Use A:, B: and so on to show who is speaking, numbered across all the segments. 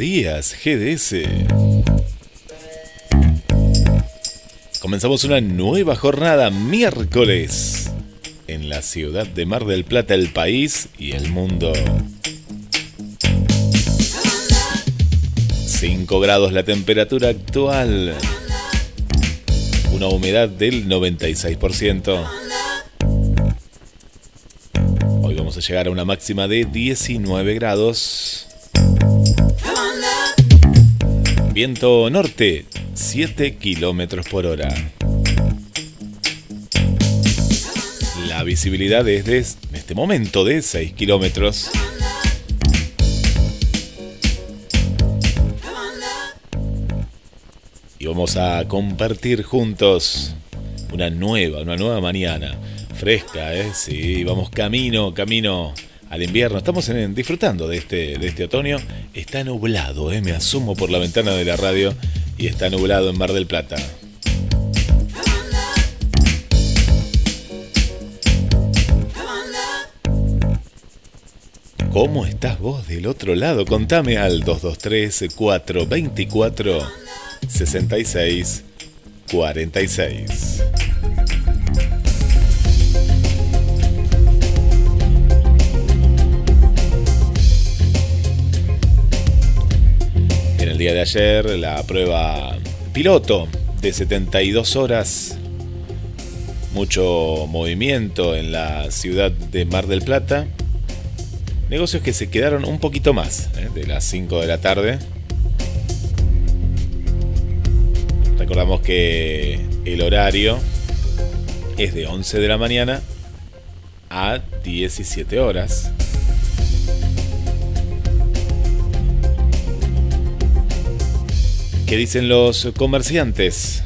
A: Días, GDS. Comenzamos una nueva jornada miércoles en la ciudad de Mar del Plata, el país y el mundo. 5 grados la temperatura actual. Una humedad del 96%. Hoy vamos a llegar a una máxima de 19 grados. Viento norte, 7 kilómetros por hora. La visibilidad es de, en este momento de 6 kilómetros. Y vamos a compartir juntos una nueva, una nueva mañana. Fresca, ¿eh? Sí, vamos camino, camino al invierno. Estamos disfrutando de este, de este otoño. Está nublado, ¿eh? Me asomo por la ventana de la radio y está nublado en Mar del Plata. ¿Cómo estás vos del otro lado? Contame al 223-424-6646. Día de ayer, la prueba piloto de 72 horas. Mucho movimiento en la ciudad de Mar del Plata. Negocios que se quedaron un poquito más ¿eh? de las 5 de la tarde. Recordamos que el horario es de 11 de la mañana a 17 horas. ¿Qué dicen los comerciantes?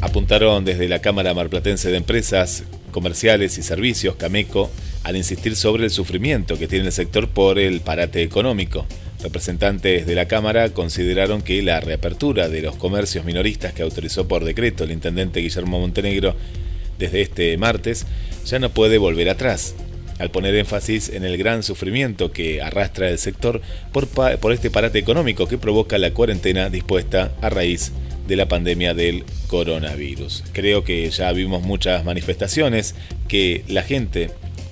A: Apuntaron desde la Cámara Marplatense de Empresas Comerciales y Servicios, Cameco, al insistir sobre el sufrimiento que tiene el sector por el parate económico. Representantes de la Cámara consideraron que la reapertura de los comercios minoristas que autorizó por decreto el intendente Guillermo Montenegro desde este martes ya no puede volver atrás, al poner énfasis en el gran sufrimiento que arrastra el sector por, este parate económico que provoca la cuarentena dispuesta a raíz de la pandemia del coronavirus. Creo que ya vimos muchas manifestaciones que la gente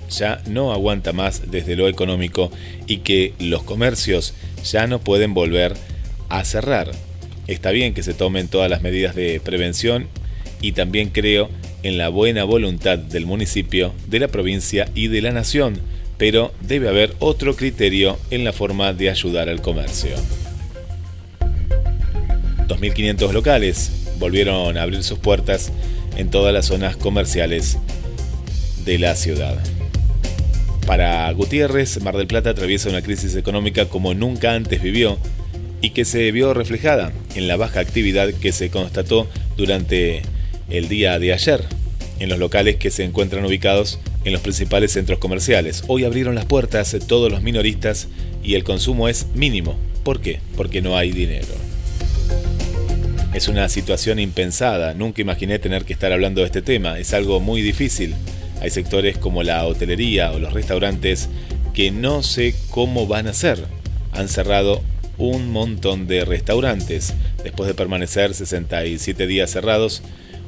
A: ya no aguanta más desde lo económico y que los comercios ya no pueden volver a cerrar. Está bien que se tomen todas las medidas de prevención y también creo en la buena voluntad del municipio, de la provincia y de la nación, pero debe haber otro criterio en la forma de ayudar al comercio. 2.500 locales volvieron a abrir sus puertas en todas las zonas comerciales de la ciudad. Para Gutiérrez, Mar del Plata atraviesa una crisis económica como nunca antes vivió y que se vio reflejada en la baja actividad que se constató durante el día de ayer en los locales que se encuentran ubicados en los principales centros comerciales. Hoy abrieron las puertas todos los minoristas y el consumo es mínimo. ¿Por qué? Porque no hay dinero. Es una situación impensada, nunca imaginé tener que estar hablando de este tema, es algo muy difícil. Hay sectores como la hotelería o los restaurantes que no sé cómo van a ser. Han cerrado un montón de restaurantes. Después de permanecer 67 días cerrados,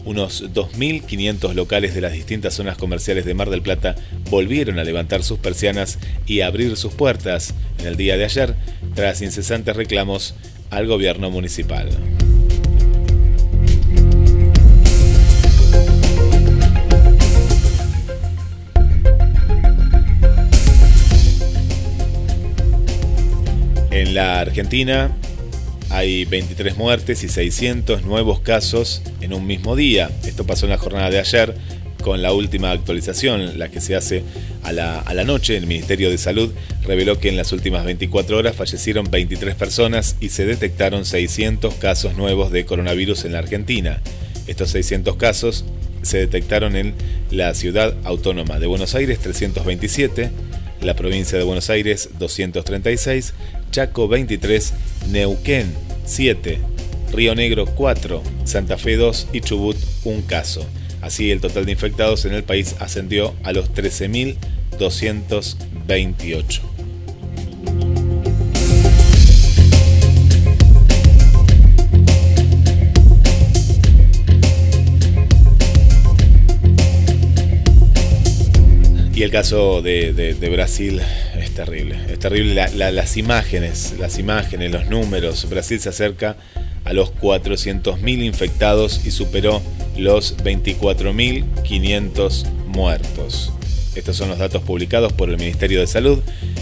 A: unos 2.500 locales de las distintas zonas comerciales de Mar del Plata volvieron a levantar sus persianas y abrir sus puertas en el día de ayer tras incesantes reclamos al gobierno municipal. En la Argentina hay 23 muertes y 600 nuevos casos en un mismo día. Esto pasó en la jornada de ayer con la última actualización, la que se hace a la, a la, noche. El Ministerio de Salud reveló que en las últimas 24 horas fallecieron 23 personas y se detectaron 600 casos nuevos de coronavirus en la Argentina. Estos 600 casos se detectaron en la ciudad autónoma de Buenos Aires 327, la provincia de Buenos Aires 236, Chaco 23, Neuquén 7, Río Negro 4, Santa Fe 2 y Chubut 1 caso. Así el total de infectados en el país ascendió a los 13.228. Y el caso de, Brasil es terrible. Es terrible la, la, las imágenes, las imágenes, los números. Brasil se acerca a los 400.000 infectados y superó los 24.500 muertos. Estos son los datos publicados por el Ministerio de Salud.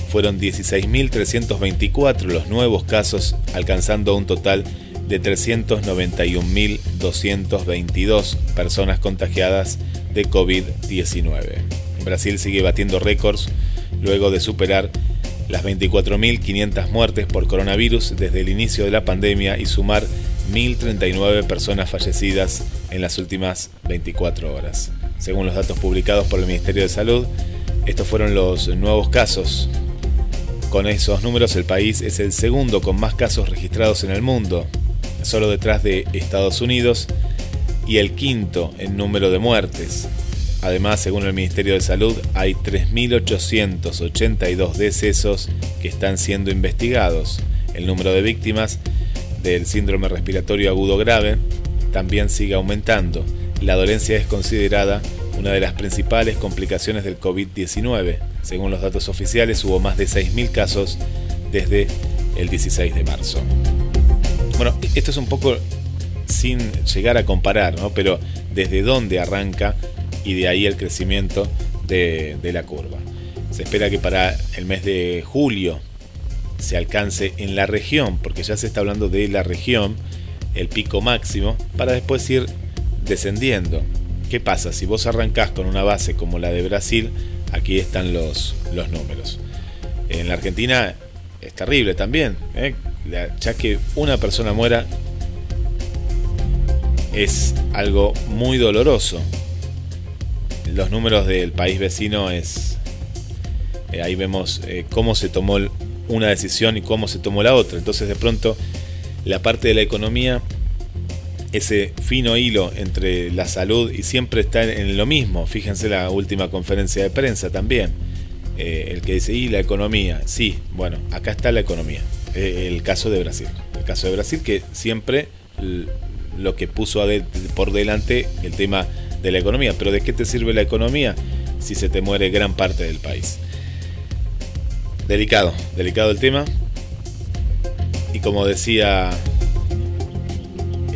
A: Fueron 16.324 los nuevos casos, alcanzando un total de 391.222 personas contagiadas de COVID-19. Brasil sigue batiendo récords luego de superar las 24.500 muertes por coronavirus desde el inicio de la pandemia y sumar 1.039 personas fallecidas en las últimas 24 horas. Según los datos publicados por el Ministerio de Salud, estos fueron los nuevos casos. Con esos números el país es el segundo con más casos registrados en el mundo, solo detrás de Estados Unidos, y el quinto en número de muertes. Además, según el Ministerio de Salud, hay 3.882 decesos que están siendo investigados. El número de víctimas del síndrome respiratorio agudo grave también sigue aumentando. La dolencia es considerada una de las principales complicaciones del COVID-19. Según los datos oficiales, hubo más de 6.000 casos desde el 16 de marzo. Bueno, esto es un poco sin llegar a comparar, ¿no? pero desde dónde arranca y de ahí el crecimiento de, la curva. Se espera que para el mes de julio se alcance en la región, porque ya se está hablando de la región, el pico máximo, para después ir descendiendo. ¿Qué pasa? Si vos arrancás con una base como la de Brasil, aquí están los, los números. En la Argentina es terrible también, ¿eh? ya que una persona muera es algo muy doloroso los números del país vecino es... Eh, ahí vemos eh, cómo se tomó una decisión y cómo se tomó la otra. Entonces de pronto la parte de la economía, ese fino hilo entre la salud y siempre está en lo mismo. Fíjense la última conferencia de prensa también. Eh, el que dice, y la economía. Sí, bueno, acá está la economía. El caso de Brasil. El caso de Brasil que siempre lo que puso por delante el tema de la economía. Pero ¿de qué te sirve la economía si se te muere gran parte del país? Delicado, delicado el tema. Y como decía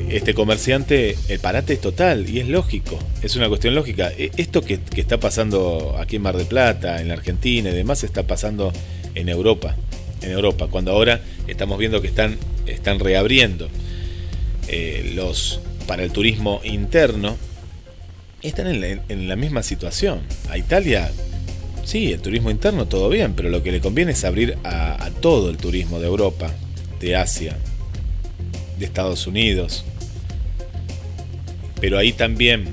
A: este comerciante, el parate es total y es lógico, es una cuestión lógica. E, esto que, está pasando aquí en Mar del Plata, en la Argentina y demás, está pasando en Europa. En Europa, cuando ahora estamos viendo que están, están reabriendo eh, los para el turismo interno, están en la, en la misma situación. A Italia, sí, el turismo interno todo bien, pero lo que le conviene es abrir a, a todo el turismo de Europa, de Asia, de Estados Unidos. Pero ahí también,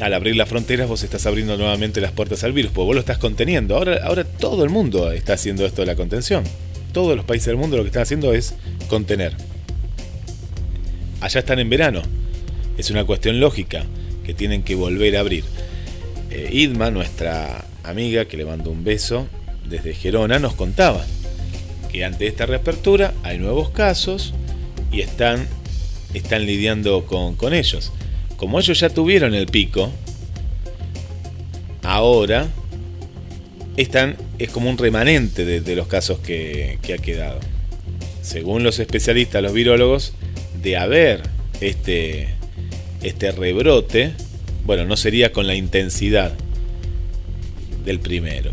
A: al abrir las fronteras, vos estás abriendo nuevamente las puertas al virus, porque vos lo estás conteniendo. Ahora, ahora todo el mundo está haciendo esto de la contención. Todos los países del mundo lo que están haciendo es contener. Allá están en verano. Es una cuestión lógica que tienen que volver a abrir. Eh, Idma, nuestra amiga, que le mando un beso desde Gerona, nos contaba que ante esta reapertura hay nuevos casos y están, están lidiando con, con ellos. como ellos ya tuvieron el pico, ahora están, es como un remanente de, los casos que, que ha quedado. Según los especialistas, los virólogos, de haber este, este rebrote, bueno, no sería con la intensidad del primero.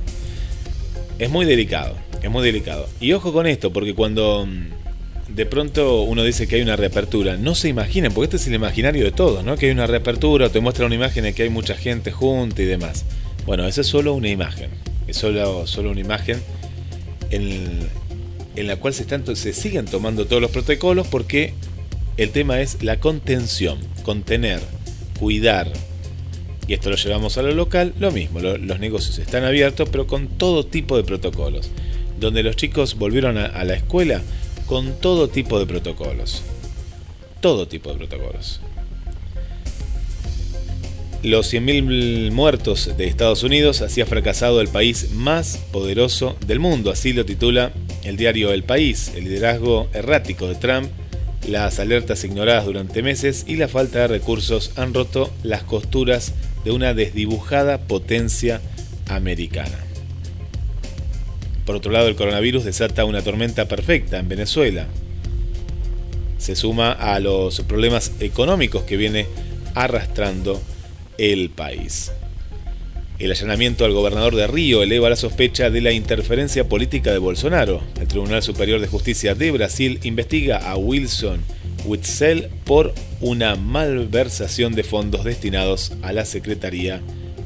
A: Es muy delicado, es muy delicado. Y ojo con esto, porque cuando mm, de pronto uno dice que hay una reapertura, no se imaginen, porque este es el imaginario de todos, ¿no? Que hay una reapertura, te muestra una imagen de que hay mucha gente junta y demás. Bueno, esa es solo una imagen, es solo, solo una imagen en, en la cual se, están, se siguen tomando todos los protocolos porque el tema es la contención, contener, cuidar. Y esto lo llevamos a lo local, lo mismo, los negocios están abiertos, pero con todo tipo de protocolos. Donde los chicos volvieron a, la escuela con todo tipo de protocolos. Todo tipo de protocolos. Los 100.000 muertos de Estados Unidos hacía fracasado el país más poderoso del mundo, así lo titula el diario El País. El liderazgo errático de Trump las alertas ignoradas durante meses y la falta de recursos han roto las costuras de una desdibujada potencia americana. Por otro lado, el coronavirus desata una tormenta perfecta en Venezuela. Se suma a los problemas económicos que viene arrastrando el país. El allanamiento al gobernador de Río eleva la sospecha de la interferencia política de Bolsonaro. El Tribunal Superior de Justicia de Brasil investiga a Wilson Witzel por una malversación de fondos destinados a la Secretaría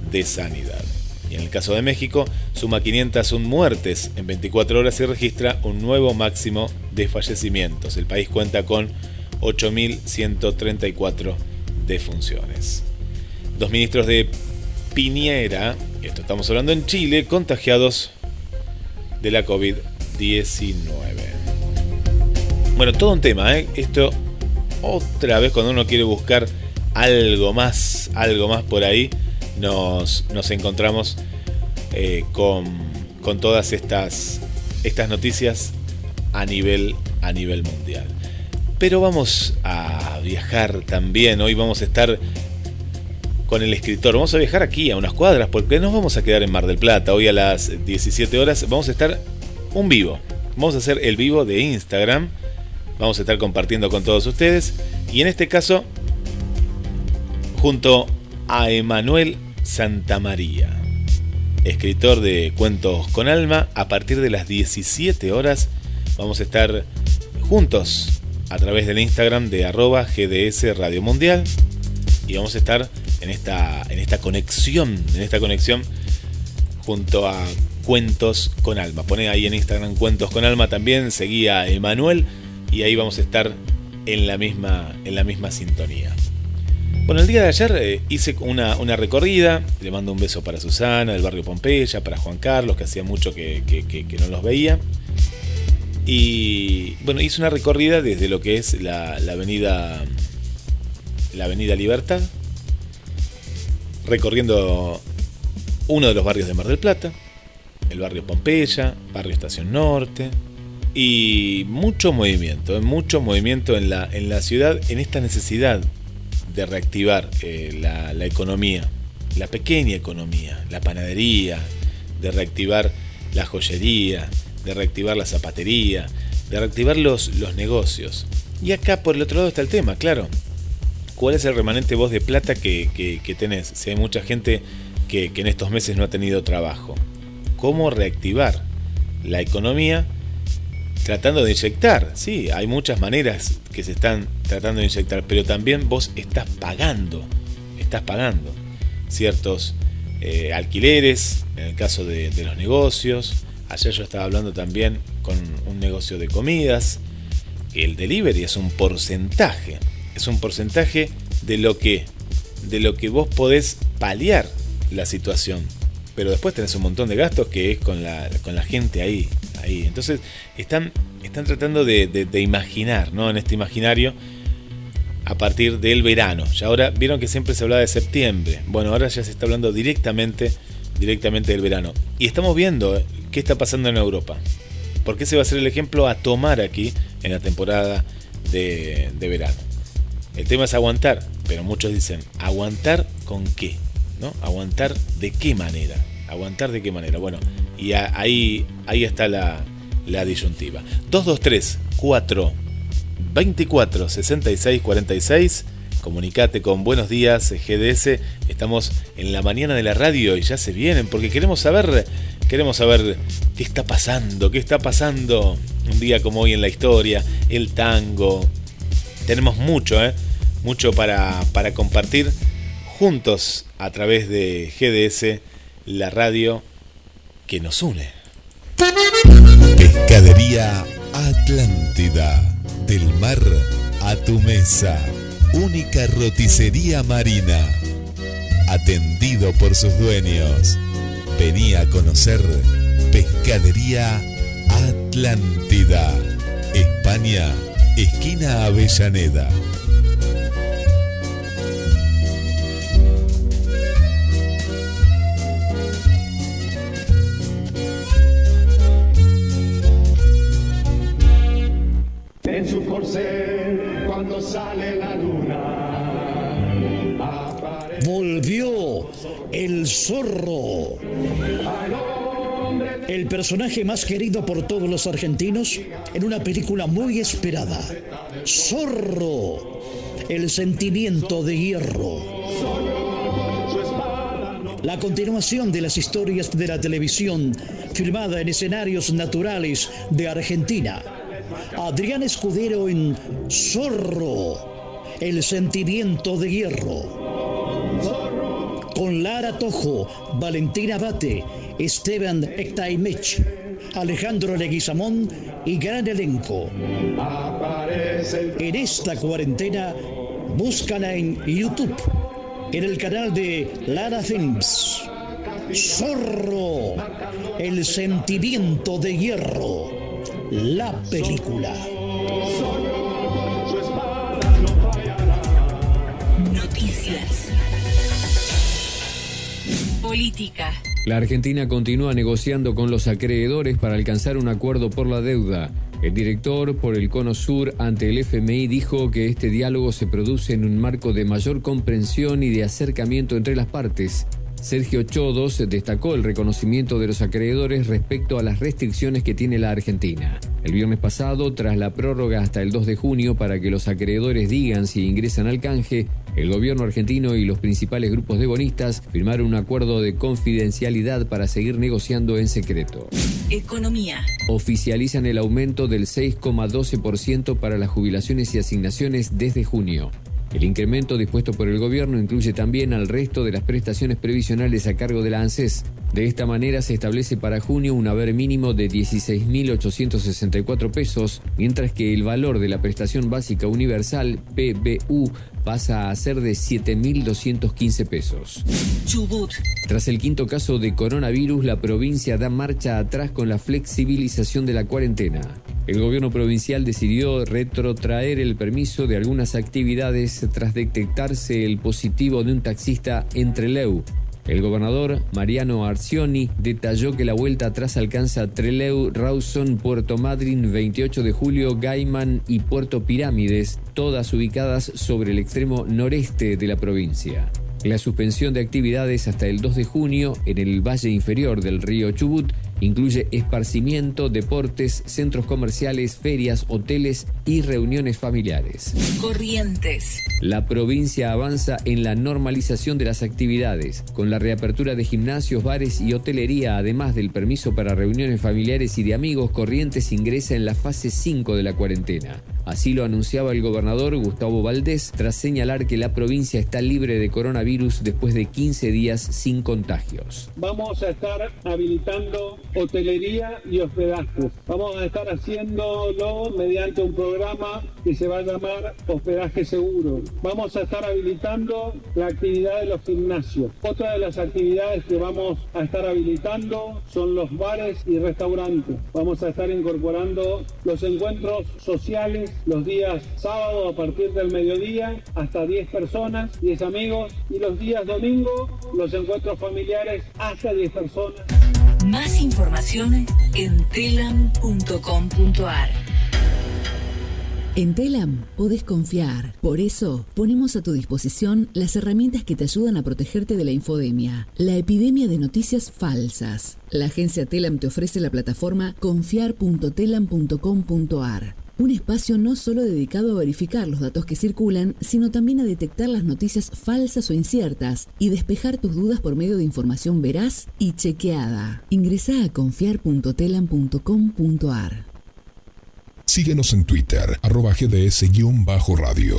A: de Sanidad. Y en el caso de México, suma 501 muertes en 24 horas y registra un nuevo máximo de fallecimientos. El país cuenta con 8.134 defunciones. Dos ministros de Piñera, esto estamos hablando en Chile, contagiados de la COVID-19. Bueno, todo un tema, ¿eh? Esto otra vez cuando uno quiere buscar algo más, algo más por ahí, nos, nos encontramos eh, con, con, todas estas, estas noticias a nivel, a nivel mundial. Pero vamos a viajar también, hoy vamos a estar con el escritor. Vamos a viajar aquí a unas cuadras porque nos vamos a quedar en Mar del Plata. Hoy a las 17 horas vamos a estar un vivo. Vamos a hacer el vivo de Instagram. Vamos a estar compartiendo con todos ustedes. Y en este caso, junto a Emanuel Santamaría, escritor de Cuentos con Alma, a partir de las 17 horas vamos a estar juntos a través del Instagram de arroba GDS Radio Mundial y vamos a estar en esta, en esta conexión, en esta conexión junto a Cuentos con Alma. Pone ahí en Instagram Cuentos con Alma también, seguía a Emanuel y ahí vamos a estar en la misma, en la misma sintonía. Bueno, el día de ayer eh, hice una, una, recorrida, le mando un beso para Susana del barrio Pompeya, para Juan Carlos, que hacía mucho que, que, no los veía. Y bueno, hice una recorrida desde lo que es la, la avenida la avenida Libertad, recorriendo uno de los barrios de Mar del Plata, el barrio Pompeya, barrio Estación Norte, y mucho movimiento, eh, mucho movimiento en la, en la ciudad en esta necesidad de reactivar eh, la, economía, la pequeña economía, la panadería, de reactivar la joyería, de reactivar la zapatería, de reactivar los, los negocios. Y acá por el otro lado está el tema, claro, ¿Cuál es el remanente voz de plata que, tenés? Si hay mucha gente que, en estos meses no ha tenido trabajo. ¿Cómo reactivar la economía tratando de inyectar? Sí, hay muchas maneras que se están tratando de inyectar, pero también vos estás pagando, estás pagando ciertos eh, alquileres, en el caso de, de los negocios. Ayer yo estaba hablando también con un negocio de comidas. El delivery es un porcentaje es un porcentaje de lo que de lo que vos podés paliar la situación. Pero después tenés un montón de gastos que es con la, con la gente ahí, ahí. Entonces están, están tratando de, imaginar, ¿no? En este imaginario a partir del verano. Ya ahora vieron que siempre se hablaba de septiembre. Bueno, ahora ya se está hablando directamente, directamente del verano. Y estamos viendo qué está pasando en Europa. Porque ese va a ser el ejemplo a tomar aquí en la temporada de verano. El tema es aguantar, pero muchos dicen, ¿aguantar con qué? ¿No? ¿Aguantar de qué manera? ¿Aguantar de qué manera? Bueno, y ahí, ahí está la, la disyuntiva. 223 4 24 66 46 Comunicate con Buenos Días GDS. Estamos en la mañana de la radio y ya se vienen porque queremos saber, queremos saber qué está pasando, qué está pasando un día como hoy en la historia, el tango. Tenemos mucho, ¿eh? Mucho para, para compartir juntos a través de GDS, la radio que nos une.
B: Pescadería Atlántida, del mar a tu mesa única roticería marina, atendido por sus dueños. Venía a conocer Pescadería Atlántida, España, esquina Avellaneda.
C: En su corcel, cuando sale la
D: Volvió el zorro. El personaje más querido por todos los argentinos en una película muy esperada. Zorro. El sentimiento de hierro. La continuación de las historias de la televisión filmada en escenarios naturales de Argentina. Adrián Escudero en Zorro el sentimiento de hierro. Con Lara Tojo, Valentina Bate, Esteban Ectaimech, Alejandro Leguizamón y gran elenco. En esta cuarentena, búscala en YouTube, en el canal de Lara Films. Zorro, el sentimiento de hierro, la película.
E: Política. La Argentina continúa negociando con los acreedores para alcanzar un acuerdo por la deuda. El director por el Cono Sur ante el FMI dijo que este diálogo se produce en un marco de mayor comprensión y de acercamiento entre las partes. Sergio Chodos destacó el reconocimiento de los acreedores respecto a las restricciones que tiene la Argentina. El viernes pasado, tras la prórroga hasta el 2 de junio para que los acreedores digan si ingresan al canje, el gobierno argentino y los principales grupos de bonistas firmaron un acuerdo de confidencialidad para seguir negociando en secreto. Economía. Oficializan el aumento del 6,12% para las jubilaciones y asignaciones desde junio. El incremento dispuesto por el gobierno incluye también al resto de las prestaciones previsionales a cargo de la ANSES. De esta manera se establece para junio un haber mínimo de 16.864 pesos, mientras que el valor de la prestación básica universal, PBU, pasa a ser de 7.215 pesos. Chubut. Tras el quinto caso de coronavirus, la provincia da marcha atrás con la flexibilización de la cuarentena. El gobierno provincial decidió retrotraer el permiso de algunas actividades tras detectarse el positivo de un taxista entre Leu, el gobernador Mariano Arcioni detalló que la vuelta atrás alcanza Treleu, Rawson, Puerto Madryn, 28 de julio, Gaiman y Puerto Pirámides, todas ubicadas sobre el extremo noreste de la provincia. La suspensión de actividades hasta el 2 de junio en el valle inferior del río Chubut incluye esparcimiento, deportes, centros comerciales, ferias, hoteles y reuniones familiares. Corrientes. La provincia avanza en la normalización de las actividades, con la reapertura de gimnasios, bares y hotelería, además del permiso para reuniones familiares y de amigos, Corrientes ingresa en la fase 5 de la cuarentena. Así lo anunciaba el gobernador Gustavo Valdés tras señalar que la provincia está libre de coronavirus después de 15 días sin contagios.
F: Vamos a estar habilitando hotelería y hospedaje. Vamos a estar haciéndolo mediante un programa que se va a llamar Hospedaje Seguro. Vamos a estar habilitando la actividad de los gimnasios. Otra de las actividades que vamos a estar habilitando son los bares y restaurantes. Vamos a estar incorporando los encuentros sociales los días sábado a partir del mediodía hasta 10 personas, 10 amigos y los días domingo los encuentros familiares hasta 10 personas.
E: Más información en telam.com.ar.
G: En Telam podés confiar. Por eso ponemos a tu disposición las herramientas que te ayudan a protegerte de la infodemia, la epidemia de noticias falsas. La agencia Telam te ofrece la plataforma confiar.telam.com.ar. Un espacio no solo dedicado a verificar los datos que circulan, sino también a detectar las noticias falsas o inciertas y despejar tus dudas por medio de información veraz y chequeada. Ingresa a confiar.telam.com.ar.
B: Síguenos en Twitter, arroba GDS-radio.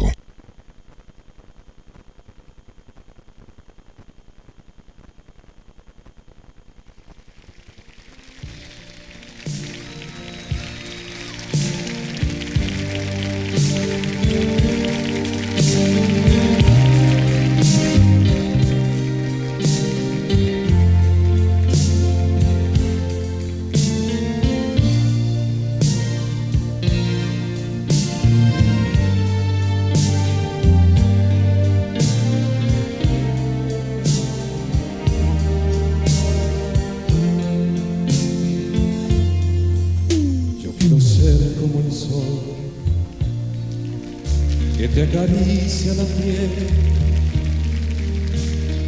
H: La piel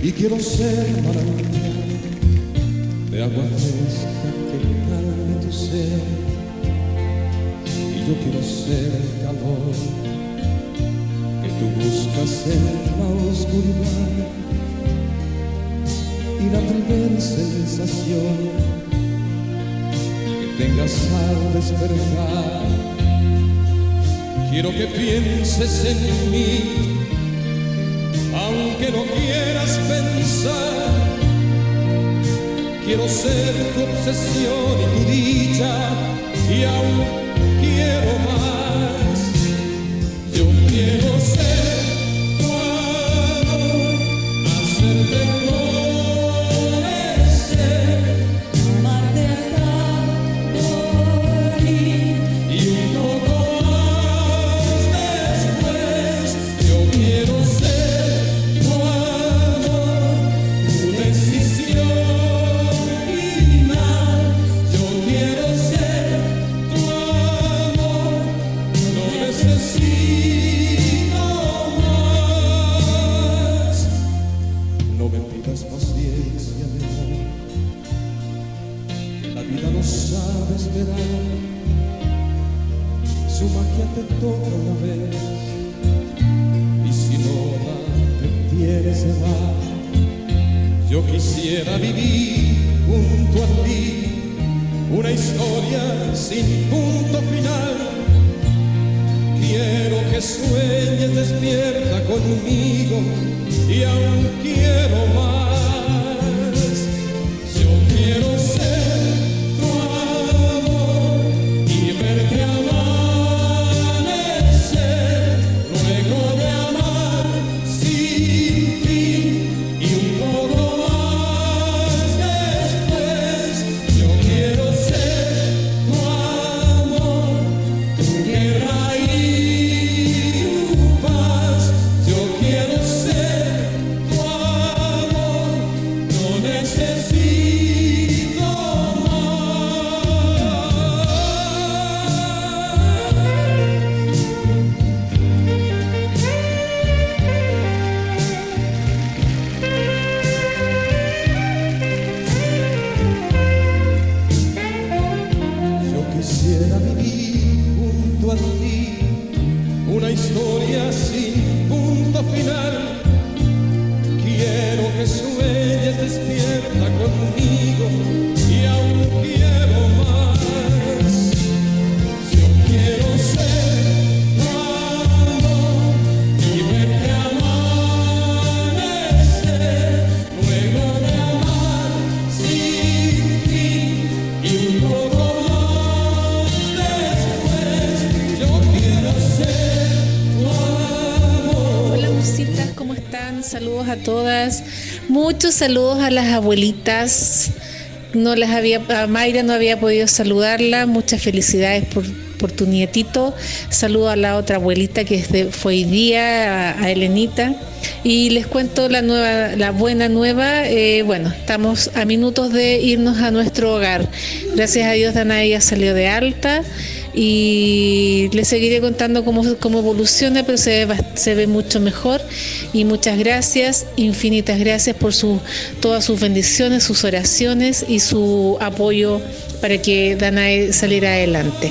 H: y quiero ser manantial de agua fresca que calme tu sed y yo quiero ser el calor que tú buscas en la oscuridad. Y la primera sensación que tengas al despertar. Quiero que pienses en mí, aunque no quieras pensar. Quiero ser tu obsesión y tu dicha, y aún quiero más. Conmigo y aún quisiera vivir junto a ti una historia sin
I: a todas. Muchos saludos a las abuelitas. No las había, a Mayra no había podido saludarla. Muchas felicidades por, por tu nietito. Saludo a la otra abuelita que es de- fue hoy día, a, a Elenita. Y les cuento la nueva, la buena nueva. eh, bueno, estamos a minutos de irnos a nuestro hogar. Gracias a Dios Danae ya salió de alta. Y les seguiré contando cómo, cómo evoluciona, pero se ve, se ve mucho mejor y muchas gracias, infinitas gracias por su, todas sus bendiciones, sus oraciones y su apoyo para que Danae saliera adelante.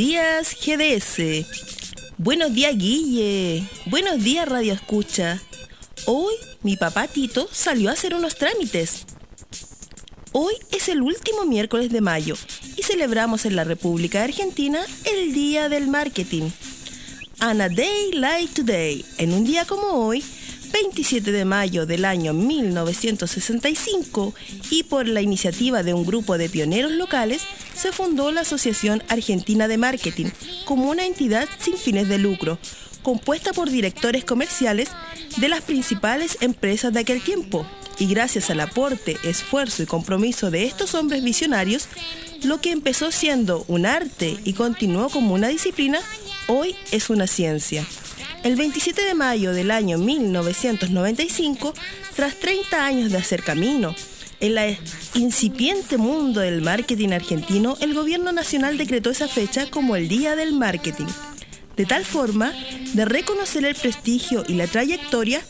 J: Días, GDS. Buenos días, Guille. Buenos días, Radio Escucha. Hoy mi papá Tito salió a hacer unos trámites. Hoy es el último miércoles de mayo y celebramos en la República Argentina el Día del Marketing. On a day like today, en un día como hoy, 27 de mayo del año 1965 y por la iniciativa de un grupo de pioneros locales, se fundó la Asociación Argentina de Marketing como una entidad sin fines de lucro, compuesta por directores comerciales de las principales empresas de aquel tiempo. Y gracias al aporte, esfuerzo y compromiso de estos hombres visionarios, lo que empezó siendo un arte y continuó como una disciplina, hoy es una ciencia. El 27 de mayo del año 1995, tras 30 años de hacer camino, en el incipiente mundo del marketing argentino, el gobierno nacional decretó esa fecha como el Día del Marketing, de tal forma de reconocer el prestigio y la trayectoria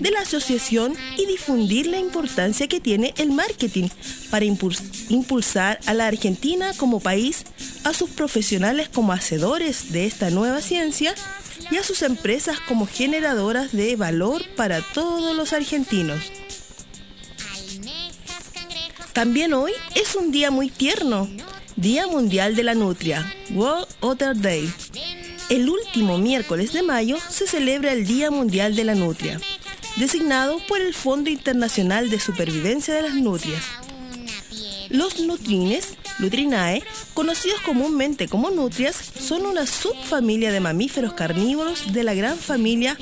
J: de la asociación y difundir la importancia que tiene el marketing para impulsar a la Argentina como país, a sus profesionales como hacedores de esta nueva ciencia y a sus empresas como generadoras de valor para todos los argentinos. También hoy es un día muy tierno, Día Mundial de la Nutria, World Otter Day. El último miércoles de mayo se celebra el Día Mundial de la Nutria, designado por el Fondo Internacional de Supervivencia de las Nutrias. Los nutrines, Lutrinae, conocidos comúnmente como nutrias, son una subfamilia de mamíferos carnívoros de la gran familia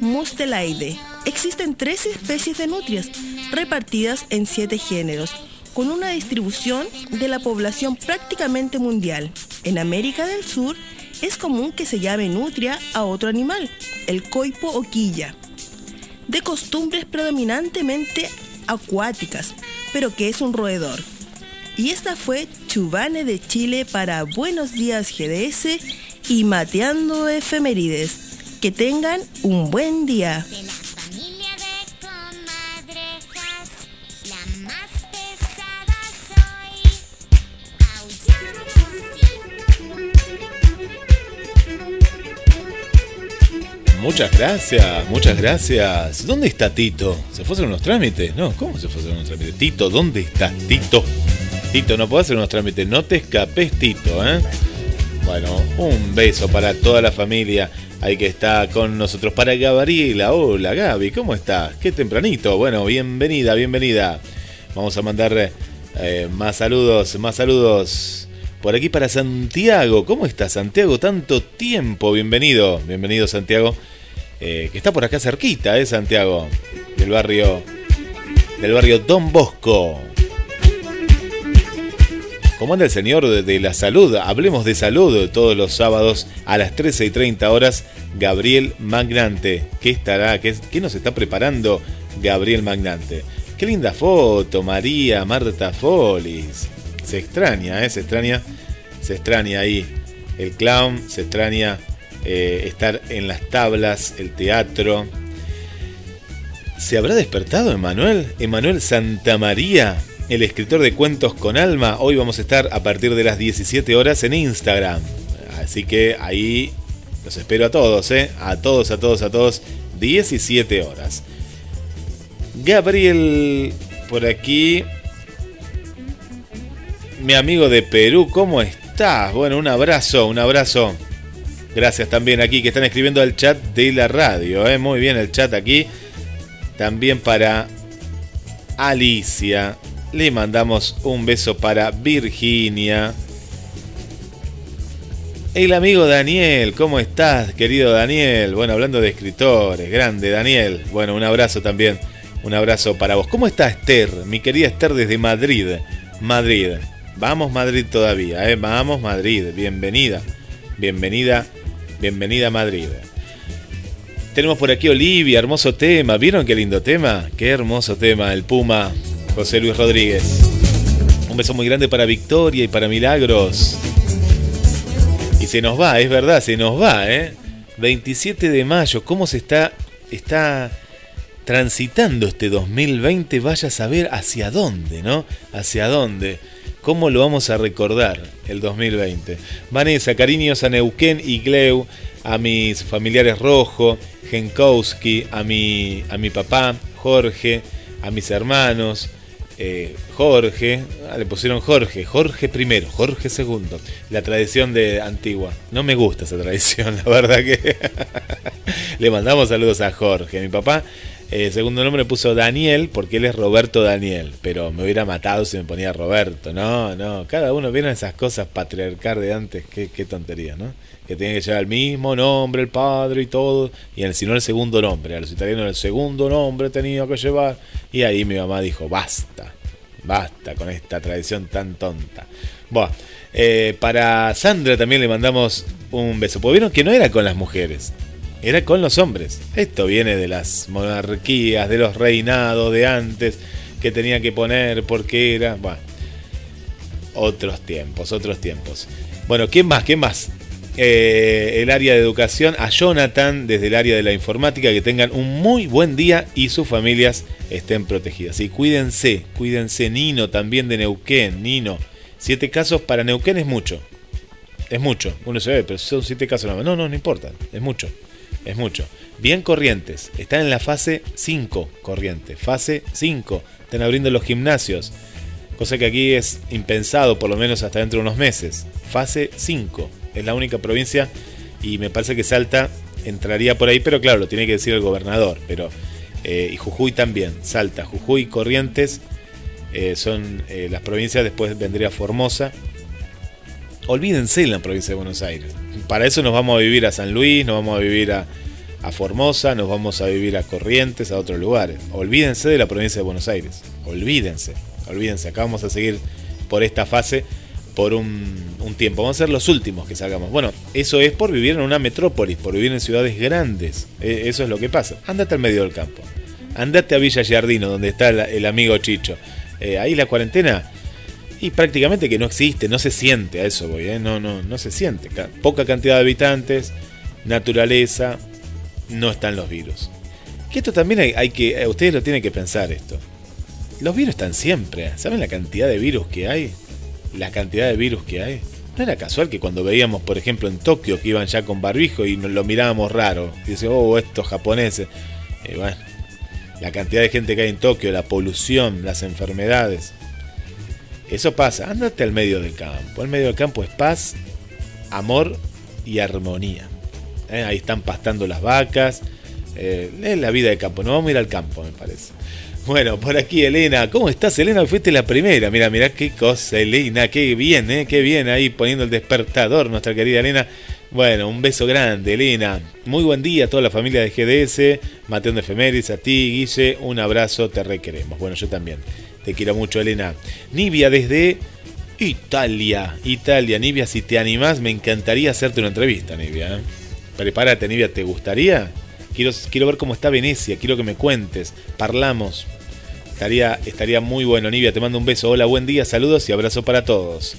J: Mustelaidae. Existen 13 especies de nutrias, repartidas en 7 géneros, con una distribución de la población prácticamente mundial. En América del Sur es común que se llame nutria a otro animal, el coipo o quilla, de costumbres predominantemente acuáticas, pero que es un roedor. Y esta fue Chubane de Chile para Buenos Días GDS y Mateando Efemérides. Que tengan un buen día.
A: Muchas gracias, muchas gracias. ¿Dónde está Tito? ¿Se fue a hacer unos trámites? No, ¿cómo se fue unos trámites? Tito, ¿dónde estás, Tito? Tito, no puedo hacer unos trámites. No te escapes, Tito, ¿eh? Bueno, un beso para toda la familia ahí que está con nosotros. Para Gabriela, hola Gaby, ¿cómo estás? Qué tempranito. Bueno, bienvenida, bienvenida. Vamos a mandar eh, más saludos, más saludos. Por aquí para Santiago. ¿Cómo estás, Santiago? Tanto tiempo. Bienvenido, bienvenido, Santiago. Eh, que está por acá cerquita, ¿eh, Santiago? Del barrio. Del barrio Don Bosco. ¿Cómo anda el señor de, la salud? Hablemos de salud todos los sábados a las 13 y 30 horas. Gabriel Magnante. ¿Qué estará? ¿Qué, qué nos está preparando Gabriel Magnante? Qué linda foto, María Marta Folis. Se extraña, ¿eh? Se extraña. Se extraña ahí el clown, se extraña eh, estar en las tablas, el teatro. ¿Se habrá despertado Emanuel? Emanuel Santamaría el escritor de cuentos con alma. Hoy vamos a estar a partir de las 17 horas en Instagram. Así que ahí los espero a todos, ¿eh? A todos, a todos, a todos. 17 horas. Gabriel, por aquí. Mi amigo de Perú, ¿cómo estás? Bueno, un abrazo, un abrazo. Gracias también aquí que están escribiendo al chat de la radio, ¿eh? Muy bien el chat aquí. también para Alicia. Le mandamos un beso para Virginia. El amigo Daniel, ¿cómo estás, querido Daniel? Bueno, hablando de escritores, grande Daniel. Bueno, un abrazo también, un abrazo para vos. ¿Cómo está Esther, mi querida Esther desde Madrid? Madrid. Vamos Madrid todavía, ¿eh? Vamos Madrid, bienvenida. Bienvenida, bienvenida Madrid. Tenemos por aquí Olivia, hermoso tema. ¿Vieron qué lindo tema? Qué hermoso tema, el Puma, José Luis Rodríguez. Un beso muy grande para Victoria y para Milagros. Y se nos va, es verdad, se nos va, ¿eh? 27 de mayo, ¿cómo se está, está transitando este 2020? Vaya a saber hacia dónde, ¿no? Hacia dónde. ¿Cómo lo vamos a recordar el 2020? Vanessa, cariños a Neuquén y Gleu, a mis familiares Rojo, Genkowski, a mi, a mi papá, Jorge, a mis hermanos, eh, Jorge, ah, le pusieron Jorge, Jorge primero, Jorge segundo, la tradición de antigua. No me gusta esa tradición, la verdad que le mandamos saludos a Jorge. Mi papá, eh, segundo nombre puso Daniel porque él es Roberto Daniel, pero me hubiera matado si me ponía Roberto. No, no, cada uno viene esas cosas patriarcal de antes, qué, qué tontería, ¿no? Que tiene que llevar el mismo nombre, el padre y todo, y el, si no el segundo nombre. A los italianos el segundo nombre tenía que llevar. Y ahí mi mamá dijo, basta, basta con esta tradición tan tonta. Bueno, eh, para Sandra también le mandamos un beso. Porque vieron que no era con las mujeres, era con los hombres. Esto viene de las monarquías, de los reinados de antes, que tenía que poner porque era. Bueno, otros tiempos, otros tiempos. Bueno, ¿quién más? ¿Quién más? Eh, el área de educación, a Jonathan desde el área de la informática, que tengan un muy buen día y sus familias estén protegidas. Y cuídense, cuídense, Nino también de Neuquén, Nino. Siete casos para Neuquén es mucho. Es mucho. Uno se ve, pero son siete casos nada más. No, no, no importa. Es mucho. Es mucho. Bien corrientes. Están en la fase 5 corriente. Fase 5. Están abriendo los gimnasios. Cosa que aquí es impensado, por lo menos hasta dentro de unos meses. Fase 5 es la única provincia y me parece que Salta entraría por ahí, pero claro, lo tiene que decir el gobernador. Pero, eh, y Jujuy también, Salta, Jujuy, Corrientes eh, son eh, las provincias, después vendría Formosa. Olvídense en la provincia de Buenos Aires. Para eso nos vamos a vivir a San Luis, nos vamos a vivir a, Formosa, nos vamos a vivir a Corrientes, a otros lugares. Olvídense de la provincia de Buenos Aires. Olvídense, olvídense. Acá vamos a seguir por esta fase por un, tiempo. Vamos a ser los últimos que salgamos. Bueno, eso es por vivir en una metrópolis, por vivir en ciudades grandes. E eso es lo que pasa. Andate al medio del campo. Andate a Villa Giardino, donde está el, el amigo Chicho. Eh, ahí la cuarentena. Y prácticamente que no existe, no se siente, a eso voy, ¿eh? no, no, no se siente. Poca cantidad de habitantes, naturaleza, no están los virus. Que esto también hay, hay que, ustedes lo tienen que pensar esto. Los virus están siempre, ¿saben la cantidad de virus que hay? la cantidad de virus que hay. No era casual que cuando veíamos, por ejemplo, en Tokio que iban ya con barbijo y nos lo mirábamos raro. Decíamos, oh, estos japoneses. Y bueno, la cantidad de gente que hay en Tokio, la polución, las enfermedades. Eso pasa. Ándate al medio del campo. El medio del campo es paz, amor y armonía. ¿Eh? Ahí están pastando las vacas. Eh, es la vida de campo. No vamos a ir al campo, me parece. Bueno, por aquí Elena. ¿Cómo estás, Elena? Fuiste la primera. Mira, mira qué cosa, Elena. Qué bien, ¿eh? Qué bien ahí poniendo el despertador, nuestra querida Elena. Bueno, un beso grande, Elena. Muy buen día a toda la familia de GDS. Mateón de Efemérides, a ti, Guille. Un abrazo, te requeremos. Bueno, yo también. Te quiero mucho, Elena. Nivia desde Italia. Italia, Nivia, si te animás, me encantaría hacerte una entrevista, Nivia. ¿eh? Prepárate, Nivia, ¿te gustaría? Quiero, quiero ver cómo está Venecia, quiero que me cuentes. Parlamos. Estaría, estaría muy bueno, Nivia. Te mando un beso. Hola, buen día, saludos y abrazo para todos.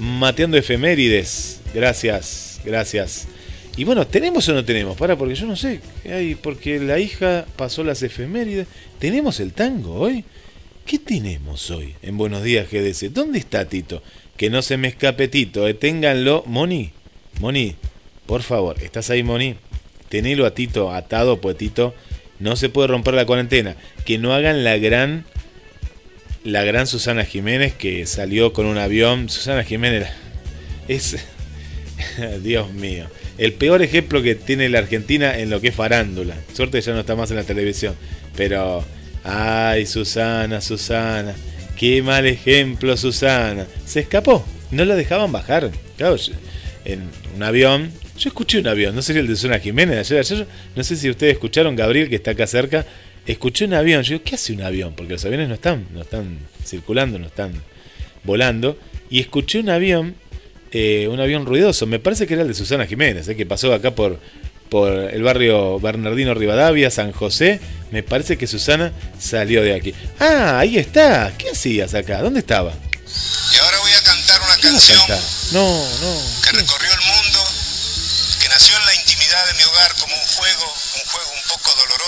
A: Mateando efemérides. Gracias, gracias. Y bueno, ¿tenemos o no tenemos? Para, porque yo no sé. Hay, porque la hija pasó las efemérides. ¿Tenemos el tango hoy? ¿Qué tenemos hoy en Buenos Días GDC? ¿Dónde está Tito? Que no se me escape Tito. Eh. Ténganlo. Moni, Moni, por favor, ¿estás ahí, Moni? Tenelo a Tito atado, pues no se puede romper la cuarentena. Que no hagan la gran la gran Susana Jiménez que salió con un avión. Susana Jiménez es Dios mío, el peor ejemplo que tiene la Argentina en lo que es farándula. Suerte ya no está más en la televisión. Pero, ay, Susana, Susana, qué mal ejemplo, Susana. Se escapó, no la dejaban bajar. Claro, en un avión, yo escuché un avión, no sé si el de Susana Jiménez ayer, ayer, no sé si ustedes escucharon, Gabriel, que está acá cerca, escuché un avión. Yo ¿qué hace un avión? Porque los aviones no están, no están circulando, no están volando. Y escuché un avión, eh, un avión ruidoso. Me parece que era el de Susana Jiménez, eh, que pasó acá por, por el barrio Bernardino Rivadavia, San José. Me parece que Susana salió de aquí. Ah, ahí está. ¿Qué hacías acá? ¿Dónde estaba?
K: Y ahora voy a cantar una canción
A: No, no.
K: que recorrió el mundo, que nació en la intimidad de mi hogar como un juego, un juego un poco doloroso,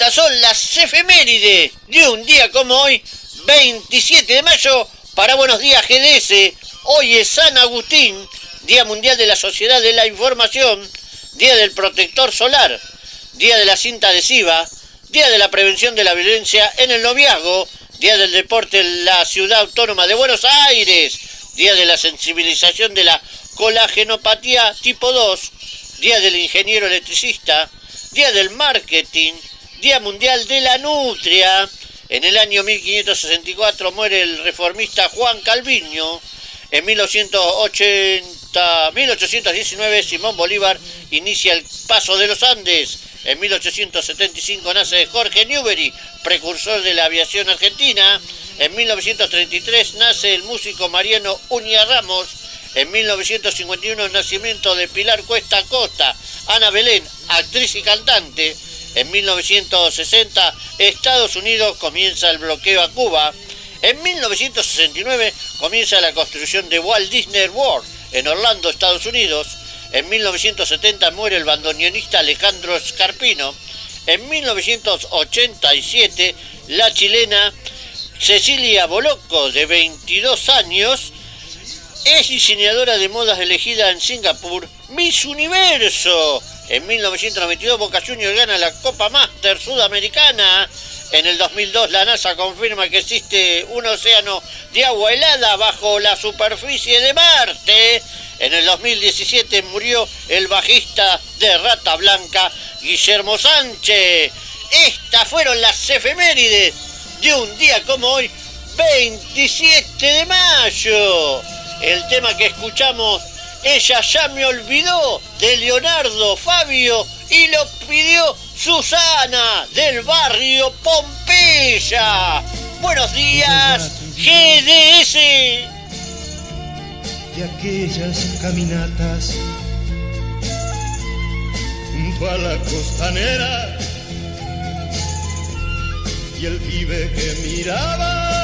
L: Estas son las efemérides de un día como hoy, 27 de mayo, para Buenos Días GDS. Hoy es San Agustín, Día Mundial de la Sociedad de la Información, Día del Protector Solar, Día de la Cinta Adhesiva, Día de la Prevención de la Violencia en el Noviazgo, Día del Deporte en la Ciudad Autónoma de Buenos Aires, Día de la Sensibilización de la Colagenopatía tipo 2, Día del Ingeniero Electricista, Día del Marketing, Día Mundial de la Nutria. En el año 1564 muere el reformista Juan Calviño. En 1980, 1819 Simón Bolívar inicia el Paso de los Andes. En 1875 nace Jorge Newbery, precursor de la aviación argentina. En 1933 nace el músico Mariano Uña Ramos. En 1951 nacimiento de Pilar Cuesta Costa, Ana Belén, actriz y cantante. En 1960 Estados Unidos comienza el bloqueo a Cuba. En 1969 comienza la construcción de Walt Disney World en Orlando, Estados Unidos. En 1970 muere el bandoneonista Alejandro Scarpino. En 1987 la chilena Cecilia Boloco, de 22 años, es diseñadora de modas elegida en Singapur, Miss Universo. En 1992 Boca Juniors gana la Copa Master Sudamericana. En el 2002 la NASA confirma que existe un océano de agua helada bajo la superficie de Marte. En el 2017 murió el bajista de Rata Blanca, Guillermo Sánchez. Estas fueron las efemérides de un día como hoy, 27 de mayo. El tema que escuchamos, ella ya me olvidó, de Leonardo Fabio, y lo pidió Susana, del barrio Pompeya. Buenos días, GDS.
M: de aquellas caminatas junto a la costanera y el pibe que miraba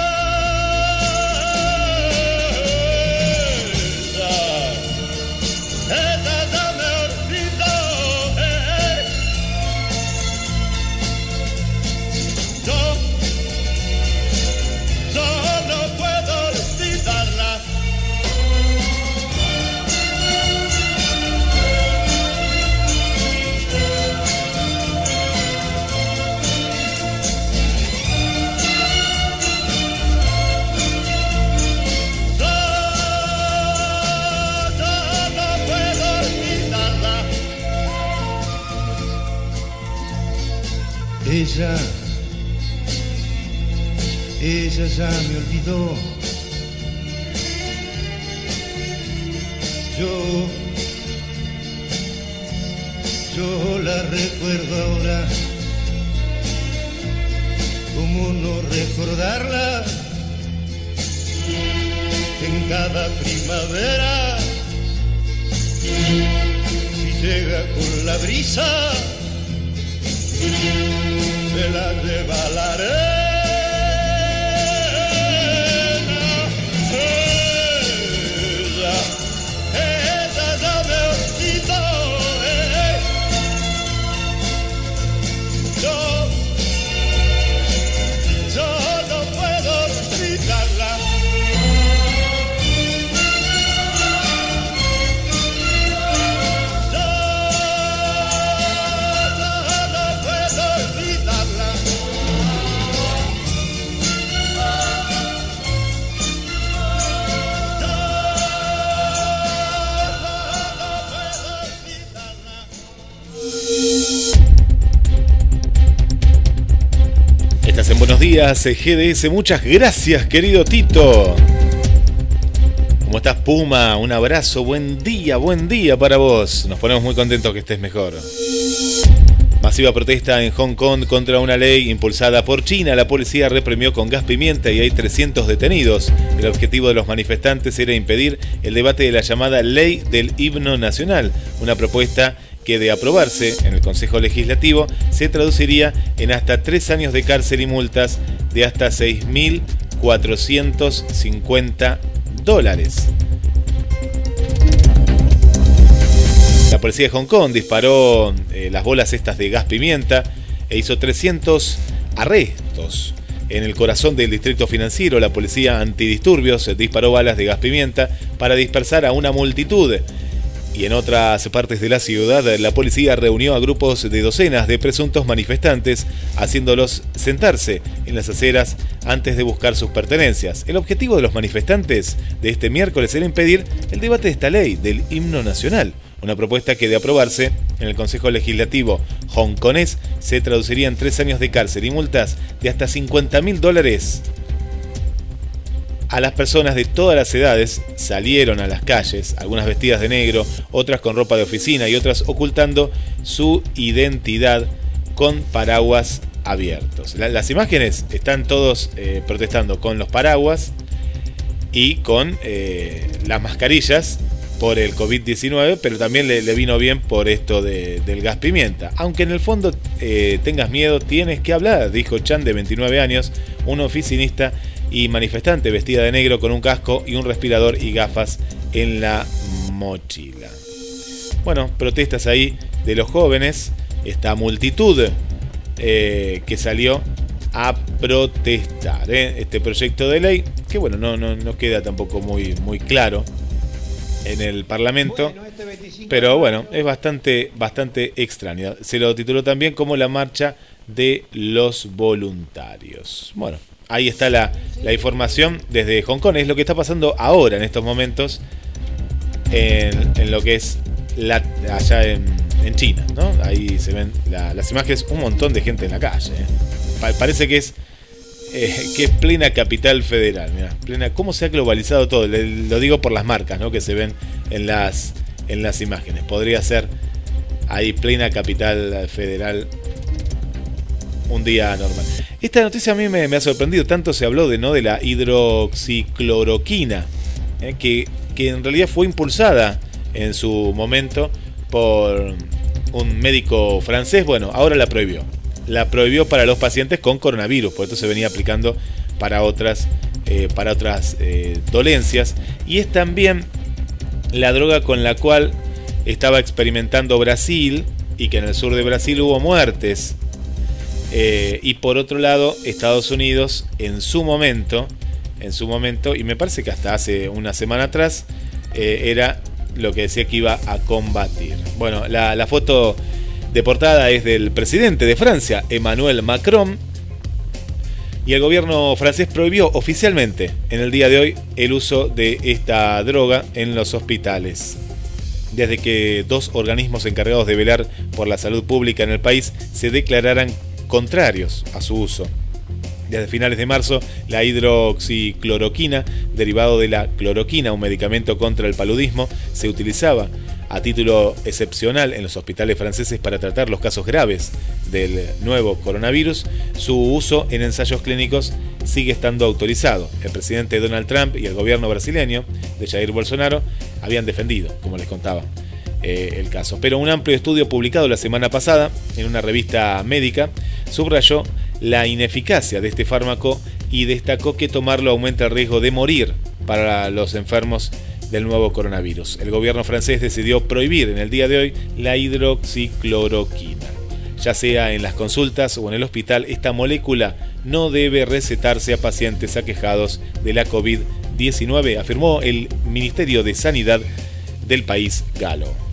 A: días, GDS. Muchas gracias, querido Tito. ¿Cómo estás, Puma? Un abrazo, buen día, buen día para vos. Nos ponemos muy contentos que estés mejor. Masiva protesta en Hong Kong contra una ley impulsada por China. La policía reprimió con gas pimienta y hay 300 detenidos. El objetivo de los manifestantes era impedir el debate de la llamada Ley del Himno Nacional, una propuesta que de aprobarse en el Consejo Legislativo se traduciría en hasta tres años de cárcel y multas de hasta 6.450 dólares. La policía de Hong Kong disparó eh, las bolas estas de gas pimienta e hizo 300 arrestos. En el corazón del distrito financiero, la policía antidisturbios disparó balas de gas pimienta para dispersar a una multitud y en otras partes de la ciudad, la policía reunió a grupos de docenas de presuntos manifestantes, haciéndolos sentarse en las aceras antes de buscar sus pertenencias. El objetivo de los manifestantes de este miércoles era impedir el debate de esta ley del himno nacional, una propuesta que de aprobarse en el Consejo Legislativo hongkonés se traduciría en tres años de cárcel y multas de hasta 50 mil dólares a las personas de todas las edades salieron a las calles, algunas vestidas de negro, otras con ropa de oficina y otras ocultando su identidad con paraguas abiertos. las imágenes están todos eh, protestando con los paraguas y con eh, las mascarillas por el COVID-19, pero también le, vino bien por esto del gas pimienta. Aunque en el fondo eh, tengas miedo, tienes que hablar, dijo Chan de 29 años, un oficinista y manifestante vestida de negro con un casco y un respirador y gafas en la mochila. Bueno, protestas ahí de los jóvenes, esta multitud eh, que salió a protestar ¿eh? este proyecto de ley, que bueno, no, no, no, queda tampoco muy, muy claro en el Parlamento, este pero bueno, es bastante, bastante extraño. Se lo tituló también como la marcha de los voluntarios. Bueno, ahí está la, información desde Hong Kong. Es lo que está pasando ahora, en estos momentos, en, lo que es la, allá en, China. ¿no? Ahí se ven las imágenes, un montón de gente en la calle. ¿eh? parece que es, eh, que es plena capital federal. plena, ¿Cómo se ha globalizado todo? lo digo por las marcas ¿no? que se ven en las, en las imágenes. Podría ser ahí plena capital federal un día normal. Esta noticia a mí me, ha sorprendido, tanto se habló de, ¿no? de la hidroxicloroquina, eh, que, que en realidad fue impulsada en su momento por un médico francés, bueno, ahora la prohibió. La prohibió para los pacientes con coronavirus, por esto se venía aplicando para otras, eh, para otras eh, dolencias. Y es también la droga con la cual estaba experimentando Brasil y que en el sur de Brasil hubo muertes eh, y por otro lado, Estados Unidos en su momento, en su momento, y me parece que hasta hace una semana atrás, eh, era lo que decía que iba a combatir. Bueno, la, foto de portada es del presidente de Francia, Emmanuel Macron, y el gobierno francés prohibió oficialmente en el día de hoy el uso de esta droga en los hospitales. Desde que dos organismos encargados de velar por la salud pública en el país se declararan contrarios a su uso. Desde finales de marzo, la hidroxicloroquina, derivado de la cloroquina, un medicamento contra el paludismo, se utilizaba a título excepcional en los hospitales franceses para tratar los casos graves del nuevo coronavirus. Su uso en ensayos clínicos sigue estando autorizado. El presidente Donald Trump y el gobierno brasileño de Jair Bolsonaro habían defendido, como les contaba, eh, el caso. Pero un amplio estudio publicado la semana pasada en una revista médica subrayó la ineficacia de este fármaco y destacó que tomarlo aumenta el riesgo de morir para los enfermos del nuevo coronavirus. El gobierno francés decidió prohibir en el día de hoy la hidroxicloroquina. Ya sea en las consultas o en el hospital, esta molécula no debe recetarse a pacientes aquejados de la COVID-19, afirmó el Ministerio de Sanidad del país galo.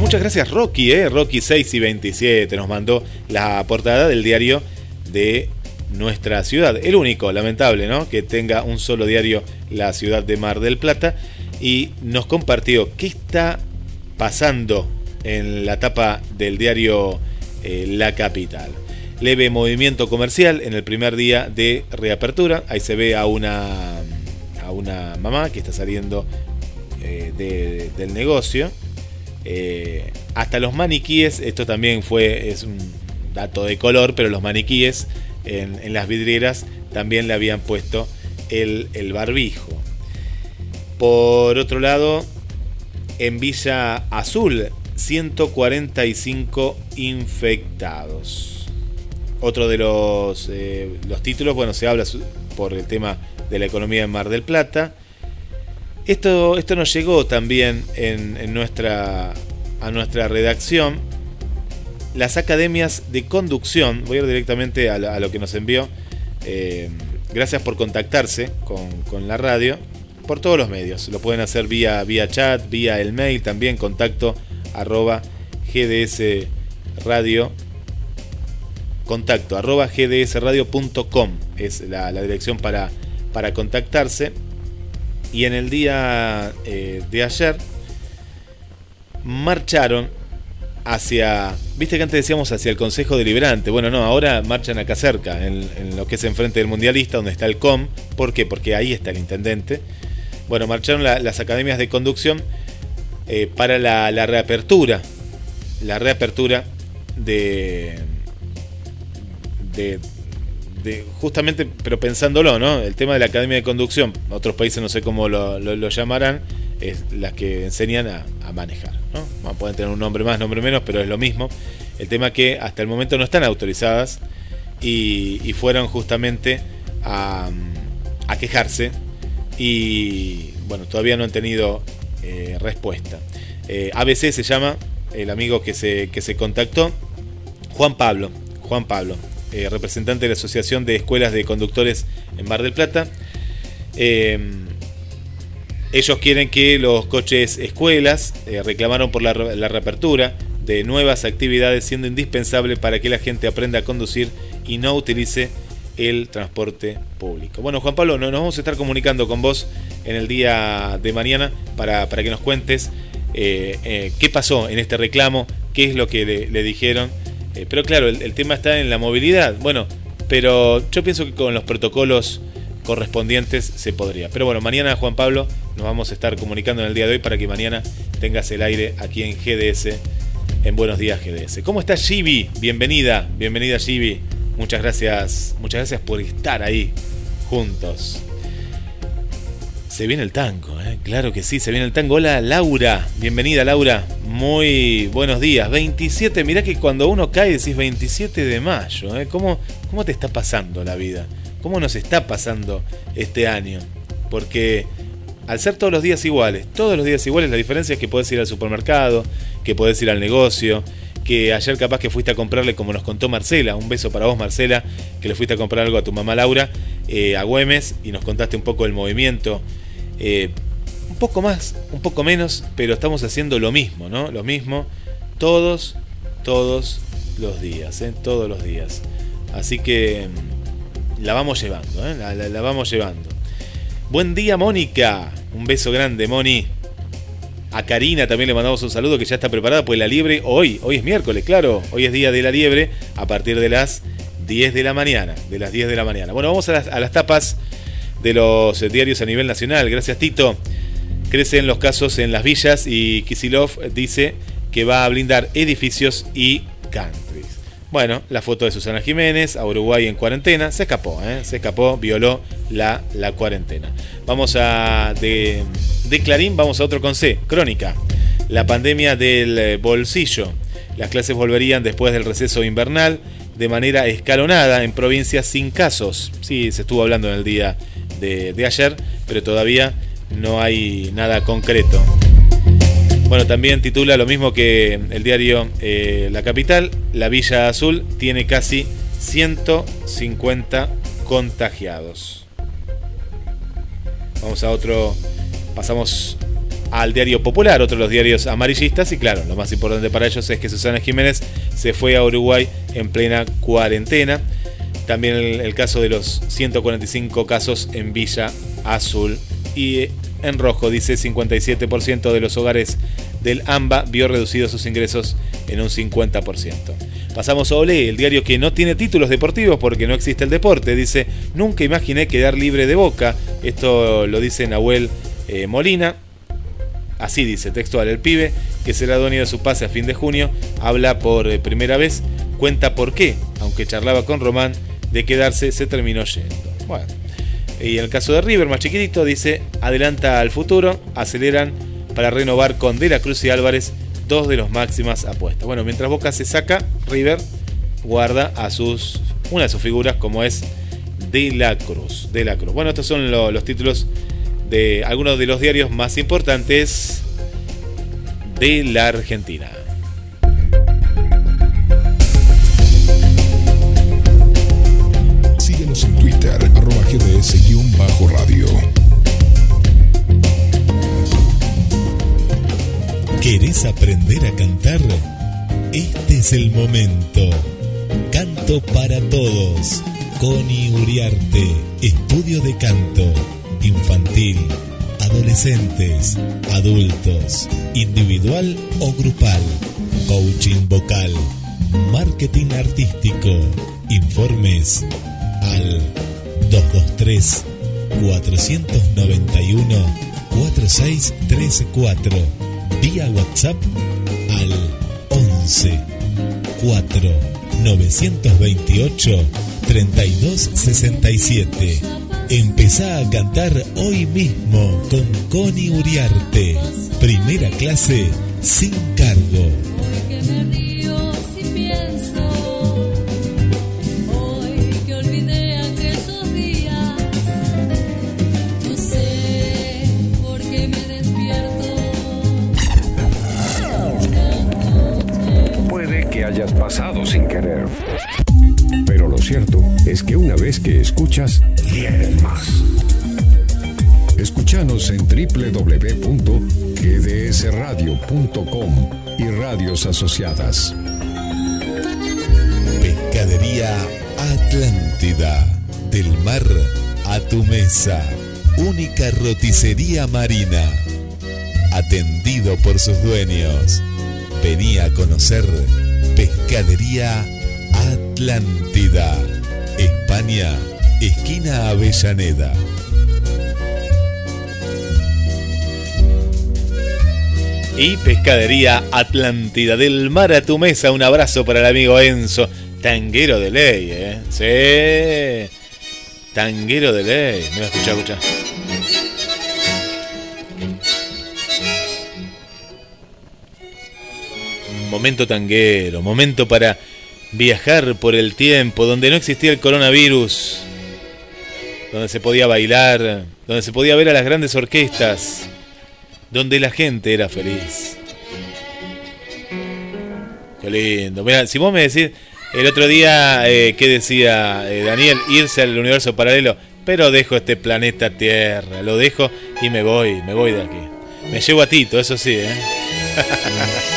A: Muchas gracias Rocky, eh. Rocky 6 y 27 nos mandó la portada del diario de nuestra ciudad. El único, lamentable, ¿no? Que tenga un solo diario la ciudad de Mar del Plata. Y nos compartió qué está pasando en la tapa del diario eh, La Capital. leve movimiento comercial en el primer día de reapertura. Ahí se ve a una, a una mamá que está saliendo eh, de- del negocio. Eh, hasta los maniquíes, esto también fue, es un dato de color, pero los maniquíes en, las vidrieras también le habían puesto el, el barbijo. Por otro lado, en Villa Azul, 145 infectados. Otro de los, eh, los títulos, bueno, se habla por el tema de la economía en Mar del Plata. Esto, esto nos llegó también en, en nuestra, a nuestra redacción. Las academias de conducción, voy a ir directamente a, lo que nos envió. Eh, gracias por contactarse con, con la radio por todos los medios. Lo pueden hacer vía, vía chat, vía el mail, también contacto arroba gds radio contacto arroba gdsradio.com es la, la dirección para, para contactarse y en el día eh, de ayer marcharon hacia, viste que antes decíamos hacia el Consejo Deliberante, bueno no, ahora marchan acá cerca, en, lo que es enfrente del Mundialista, donde está el COM, ¿por qué? Porque ahí está el intendente. Bueno, marcharon la- las academias de conducción eh, para la, la reapertura, la reapertura de, de, justamente, pero pensándolo, ¿no? El tema de la academia de conducción, otros países no sé cómo lo, llamarán, es las que enseñan a, manejar, ¿no? Pueden tener un nombre más, nombre menos, pero es lo mismo. El tema que hasta el momento no están autorizadas y, fueron justamente a, a quejarse y bueno, todavía no han tenido eh, respuesta. Eh, ABC se llama el amigo que se, que se contactó, Juan Pablo, Juan Pablo, eh, representante de la Asociación de Escuelas de Conductores en Mar del Plata. Eh, ellos quieren que los coches escuelas eh, reclamaron por la, re- la reapertura de nuevas actividades, siendo indispensable para que la gente aprenda a conducir y no utilice el transporte público. Bueno, Juan Pablo, no- nos vamos a estar comunicando con vos en el día de mañana para, para que nos cuentes eh, qué pasó en este reclamo, qué es lo que le dijeron. Eh, pero claro, el, tema está en la movilidad. Bueno, pero yo pienso que con los protocolos correspondientes se podría. Pero bueno, mañana Juan Pablo nos vamos a estar comunicando en el día de hoy para que mañana tengas el aire aquí en GDS, en Buenos Días GDS. ¿Cómo está Gibi? Bienvenida, bienvenida Gibi. Muchas gracias, muchas gracias por estar ahí juntos. Se viene el tango, ¿eh? claro que sí, se viene el tango. Hola Laura, bienvenida Laura, muy buenos días. 27, mirá que cuando uno cae decís 27 de mayo, ¿eh? ¿Cómo, ¿cómo te está pasando la vida? ¿Cómo nos está pasando este año? Porque al ser todos los días iguales, todos los días iguales, la diferencia es que podés ir al supermercado, que podés ir al negocio, que ayer capaz que fuiste a comprarle, como nos contó Marcela, un beso para vos Marcela, que le fuiste a comprar algo a tu mamá Laura, eh, a Güemes, y nos contaste un poco el movimiento. Eh, un poco más, un poco menos, pero estamos haciendo lo mismo, ¿no? Lo mismo todos, todos los días, ¿eh? Todos los días. Así que mm, la vamos llevando, ¿eh? la, vamos llevando. Buen día, Mónica. Un beso grande, Moni. A Karina también le mandamos un saludo que ya está preparada, pues la liebre hoy, hoy es miércoles, claro, hoy es día de la liebre a partir de las 10 de la mañana, de las 10 de la mañana. Bueno, vamos a las tapas de los eh, diarios a nivel nacional. Gracias, Tito. Crecen los casos en las villas y Kisilov dice que va a blindar edificios y countries. Bueno, la foto de Susana Jiménez, a Uruguay en cuarentena, se escapó, ¿eh? se escapó, violó la, la cuarentena. Vamos a, de, de Clarín, vamos a otro con C, Crónica. La pandemia del eh, bolsillo. Las clases volverían después del receso invernal de manera escalonada en provincias sin casos. Sí, se estuvo hablando en el día de, ayer, pero todavía no hay nada concreto. Bueno, también titula lo mismo que el diario eh, La Capital. La Villa Azul tiene casi 150 contagiados. Vamos a otro. Pasamos al diario Popular, otro de los diarios amarillistas. Y claro, lo más importante para ellos es que Susana Jiménez se fue a Uruguay en plena cuarentena. También el, caso de los 145 casos en Villa Azul. Y en rojo dice 57% de los hogares del AMBA vio reducidos sus ingresos en un 50%. Pasamos a Olé, el diario que no tiene títulos deportivos porque no existe el deporte. Dice, nunca imaginé quedar libre de boca. Esto lo dice Nahuel eh, Molina. Así dice textual, el pibe, que será dueño de su pase a fin de junio, habla por eh, primera vez, cuenta por qué, aunque charlaba con Román, de quedarse se terminó yendo. Bueno, y en el caso de River, más chiquitito, dice, adelanta al futuro, aceleran para renovar con De la Cruz y Álvarez dos de los máximas apuestas. Bueno, mientras Boca se saca, River guarda a sus una de sus figuras como es De la Cruz. De la Cruz. Bueno, estos son los títulos de algunos de los diarios más importantes de la Argentina.
B: ¿Querés aprender a cantar? Este es el momento. Canto para todos. Connie Uriarte, Estudio de Canto, Infantil, Adolescentes, Adultos, Individual o Grupal, Coaching Vocal, Marketing Artístico. Informes al 223 491 4634 vía WhatsApp al 11 4 928 3267. Empezá a cantar hoy mismo con Connie Uriarte. Primera clase sin cargo.
N: Pasado sin querer. Pero lo cierto es que una vez que escuchas, quieres más. Escúchanos en www.gdsradio.com y radios asociadas.
B: Pescadería Atlántida. Del mar a tu mesa. Única roticería marina. Atendido por sus dueños. Venía a conocer Pescadería Atlántida. España, esquina Avellaneda.
A: Y Pescadería Atlántida del mar a tu mesa. Un abrazo para el amigo Enzo. Tanguero de ley, ¿eh? Sí. Tanguero de ley. Mira, escucha, escucha. Momento tanguero, momento para viajar por el tiempo, donde no existía el coronavirus, donde se podía bailar, donde se podía ver a las grandes orquestas, donde la gente era feliz. Qué lindo. Mira, si vos me decís el otro día, eh, ¿qué decía eh, Daniel? Irse al universo paralelo, pero dejo este planeta Tierra, lo dejo y me voy, me voy de aquí. Me llevo a Tito, eso sí, ¿eh?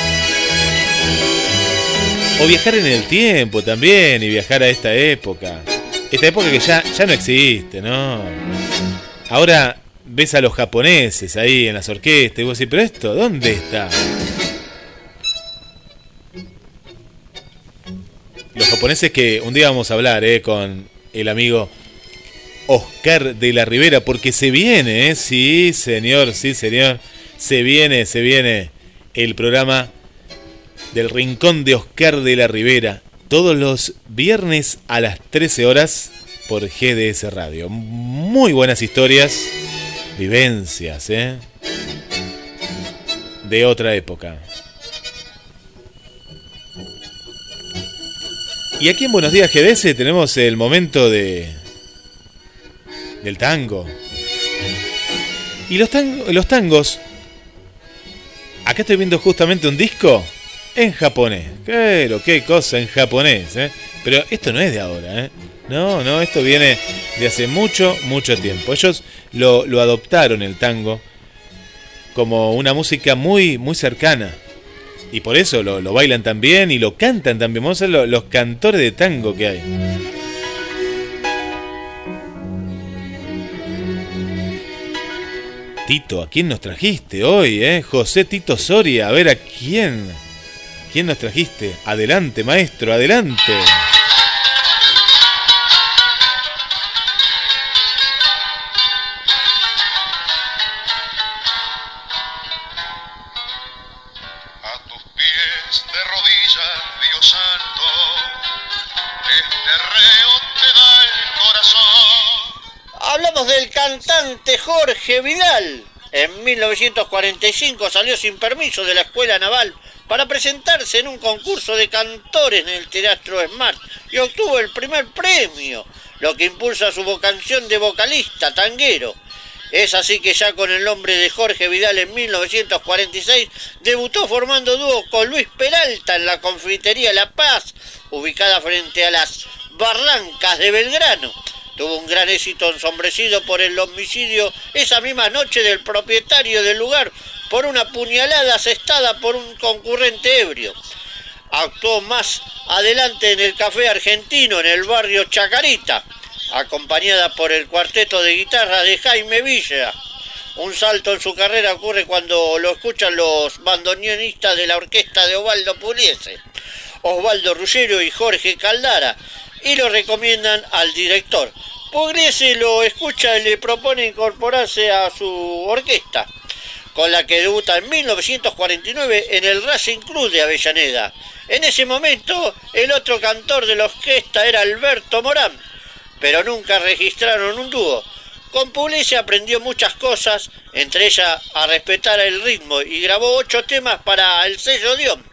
A: O viajar en el tiempo también y viajar a esta época. Esta época que ya, ya no existe, ¿no? Ahora ves a los japoneses ahí en las orquestas y vos decís, pero esto, ¿dónde está? Los japoneses que un día vamos a hablar ¿eh? con el amigo Oscar de la Rivera, porque se viene, ¿eh? sí señor, sí señor, se viene, se viene el programa del Rincón de Oscar de la Rivera, todos los viernes a las 13 horas por GDS Radio. Muy buenas historias, vivencias, ¿eh? De otra época. Y aquí en Buenos Días GDS tenemos el momento de del tango. Y los, los tangos. Acá estoy viendo justamente un disco en japonés. Claro, qué cosa en japonés, ¿eh? Pero esto no es de ahora, ¿eh? No, no, esto viene de hace mucho, mucho tiempo. Ellos lo, adoptaron el tango como una música muy, muy cercana. Y por eso lo, bailan tan bien y lo cantan también. Vamos a ver los cantores de tango que hay. Tito, ¿a quién nos trajiste hoy, eh? José Tito Soria, a ver a quién quién nos trajiste? Adelante, maestro, adelante.
K: A tus pies de rodillas, Dios santo, este reo te da el corazón.
L: Hablamos del cantante Jorge Vidal. En 1945 salió sin permiso de la Escuela Naval para presentarse en un concurso de cantores en el Teatro Smart y obtuvo el primer premio, lo que impulsa su vocación de vocalista tanguero. Es así que ya con el nombre de Jorge Vidal en 1946 debutó formando dúo con Luis Peralta en la confitería La Paz, ubicada frente a las Barrancas de Belgrano. Tuvo un gran éxito ensombrecido por el homicidio esa misma noche del propietario del lugar por una puñalada asestada por un concurrente ebrio. Actuó más adelante en el Café Argentino, en el barrio Chacarita, acompañada por el cuarteto de guitarra de Jaime Villa. Un salto en su carrera ocurre cuando lo escuchan los bandoneonistas de la orquesta de Osvaldo Puliese, Osvaldo Ruggero y Jorge Caldara, y lo recomiendan al director. Pugliese lo escucha y le propone incorporarse a su orquesta, con la que debuta en 1949 en el Racing Club de Avellaneda. En ese momento, el otro cantor de la orquesta era Alberto Morán, pero nunca registraron un dúo. Con Pugliese aprendió muchas cosas, entre ellas a respetar el ritmo y grabó ocho temas para el sello Dion,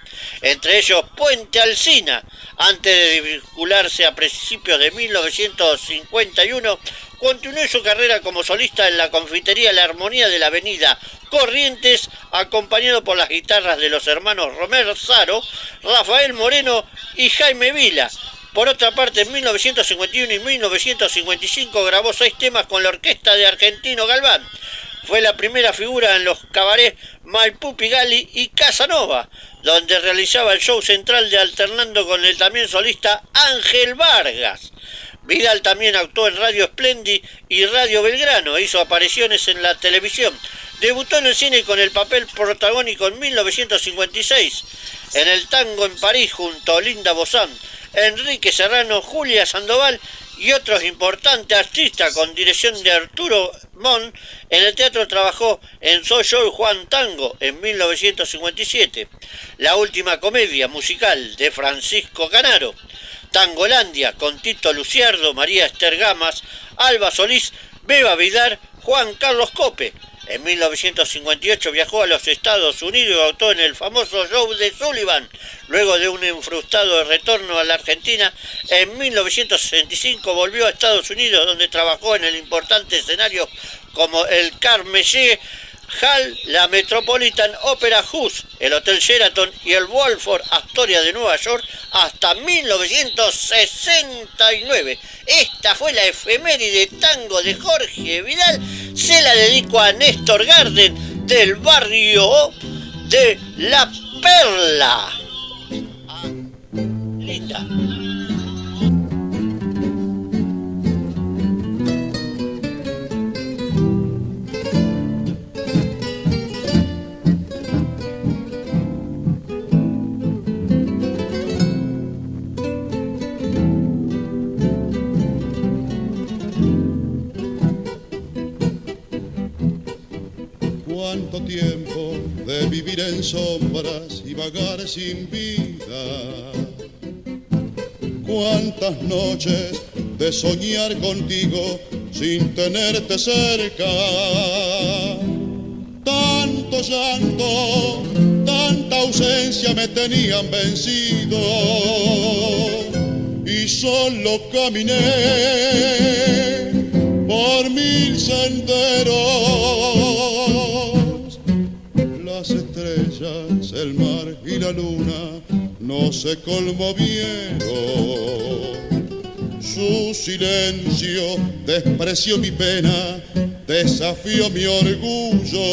L: entre ellos Puente Alsina, antes de vincularse a principios de 1951, continuó su carrera como solista en la confitería La Armonía de la Avenida Corrientes, acompañado por las guitarras de los hermanos Romero Zaro, Rafael Moreno y Jaime Vila. Por otra parte, en 1951 y 1955 grabó seis temas con la orquesta de Argentino Galván. Fue la primera figura en los cabarets Maipú Pigali y Casanova, donde realizaba el show central de alternando con el también solista Ángel Vargas. Vidal también actuó en Radio Splendid y Radio Belgrano, hizo apariciones en la televisión. Debutó en el cine con el papel protagónico en 1956, en el tango en París junto a Linda Bozán, Enrique Serrano, Julia Sandoval y otros importantes artistas con dirección de Arturo Mon. En el teatro trabajó en Soy Yo y Juan Tango en 1957, la última comedia musical de Francisco Canaro, Tangolandia con Tito Luciardo, María Esther Gamas, Alba Solís, Beba Vidar, Juan Carlos Cope. En 1958 viajó a los Estados Unidos y actuó en el famoso show de Sullivan. Luego de un enfrustado retorno a la Argentina, en 1965 volvió a Estados Unidos donde trabajó en el importante escenario como el Carnegie Hall, la Metropolitan Opera House, el Hotel Sheraton y el Wolford Astoria de Nueva York hasta 1969. Esta fue la efeméride tango de Jorge Vidal. Se la dedico a Néstor Garden del barrio de La Perla. Ah, linda.
O: Cuánto tiempo de vivir en sombras y vagar sin vida. Cuántas noches de soñar contigo sin tenerte cerca. Tanto llanto, tanta ausencia me tenían vencido y solo caminé por mil senderos. La luna no se conmovieron. Su silencio despreció mi pena, desafió mi orgullo.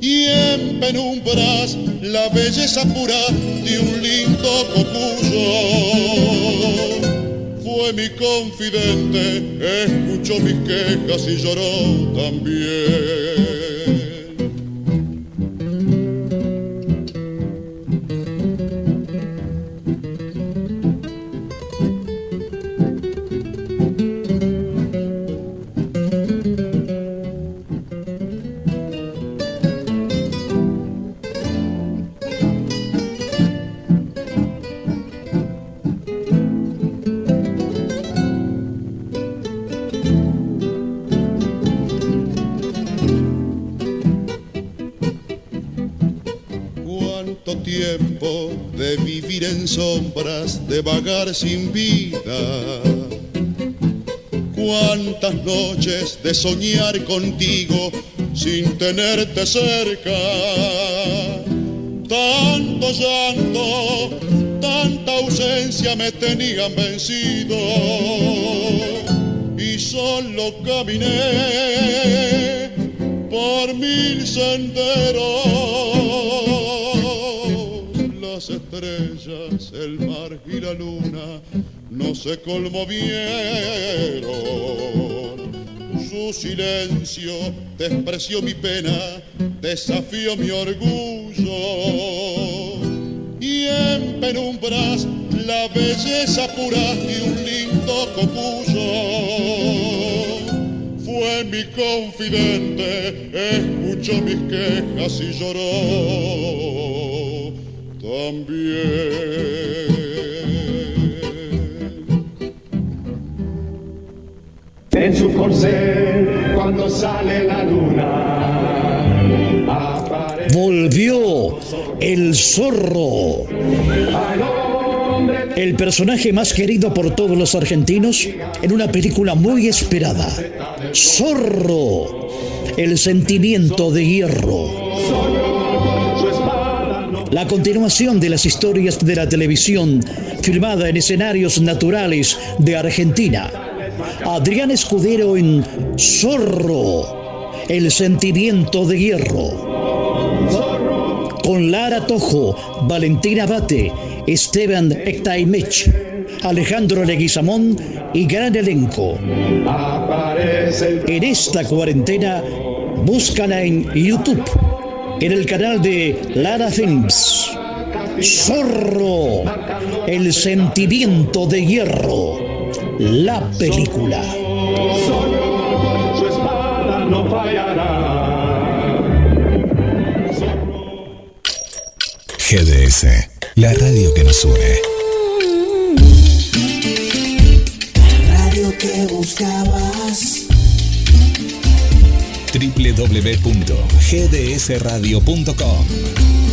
O: Y en penumbras la belleza pura de un lindo cocuyo fue mi confidente, escuchó mis quejas y lloró también. De vagar sin vida. Cuántas noches de soñar contigo sin tenerte cerca. Tanto llanto, tanta ausencia me tenían vencido y solo caminé por mil senderos y la luna no se conmovieron. Su silencio despreció mi pena, desafió mi orgullo. Y en penumbras la belleza pura de un lindo copuyo fue mi confidente, escuchó mis quejas y lloró
C: En su corcel, cuando sale la luna,
D: Volvió el zorro. El personaje más querido por todos los argentinos en una película muy esperada. Zorro. El sentimiento de hierro. La continuación de las historias de la televisión, filmada en escenarios naturales de Argentina. Adrián Escudero en Zorro, el sentimiento de hierro. Con Lara Tojo, Valentina Bate, Esteban Ectaimech, Alejandro Leguizamón y gran elenco. En esta cuarentena, búscala en YouTube en el canal de Lara Films. Zorro, el sentimiento de hierro, la película.
C: su espada no fallará.
B: GDS, la radio que nos une.
P: Radio que buscabas.
B: www.gdsradio.com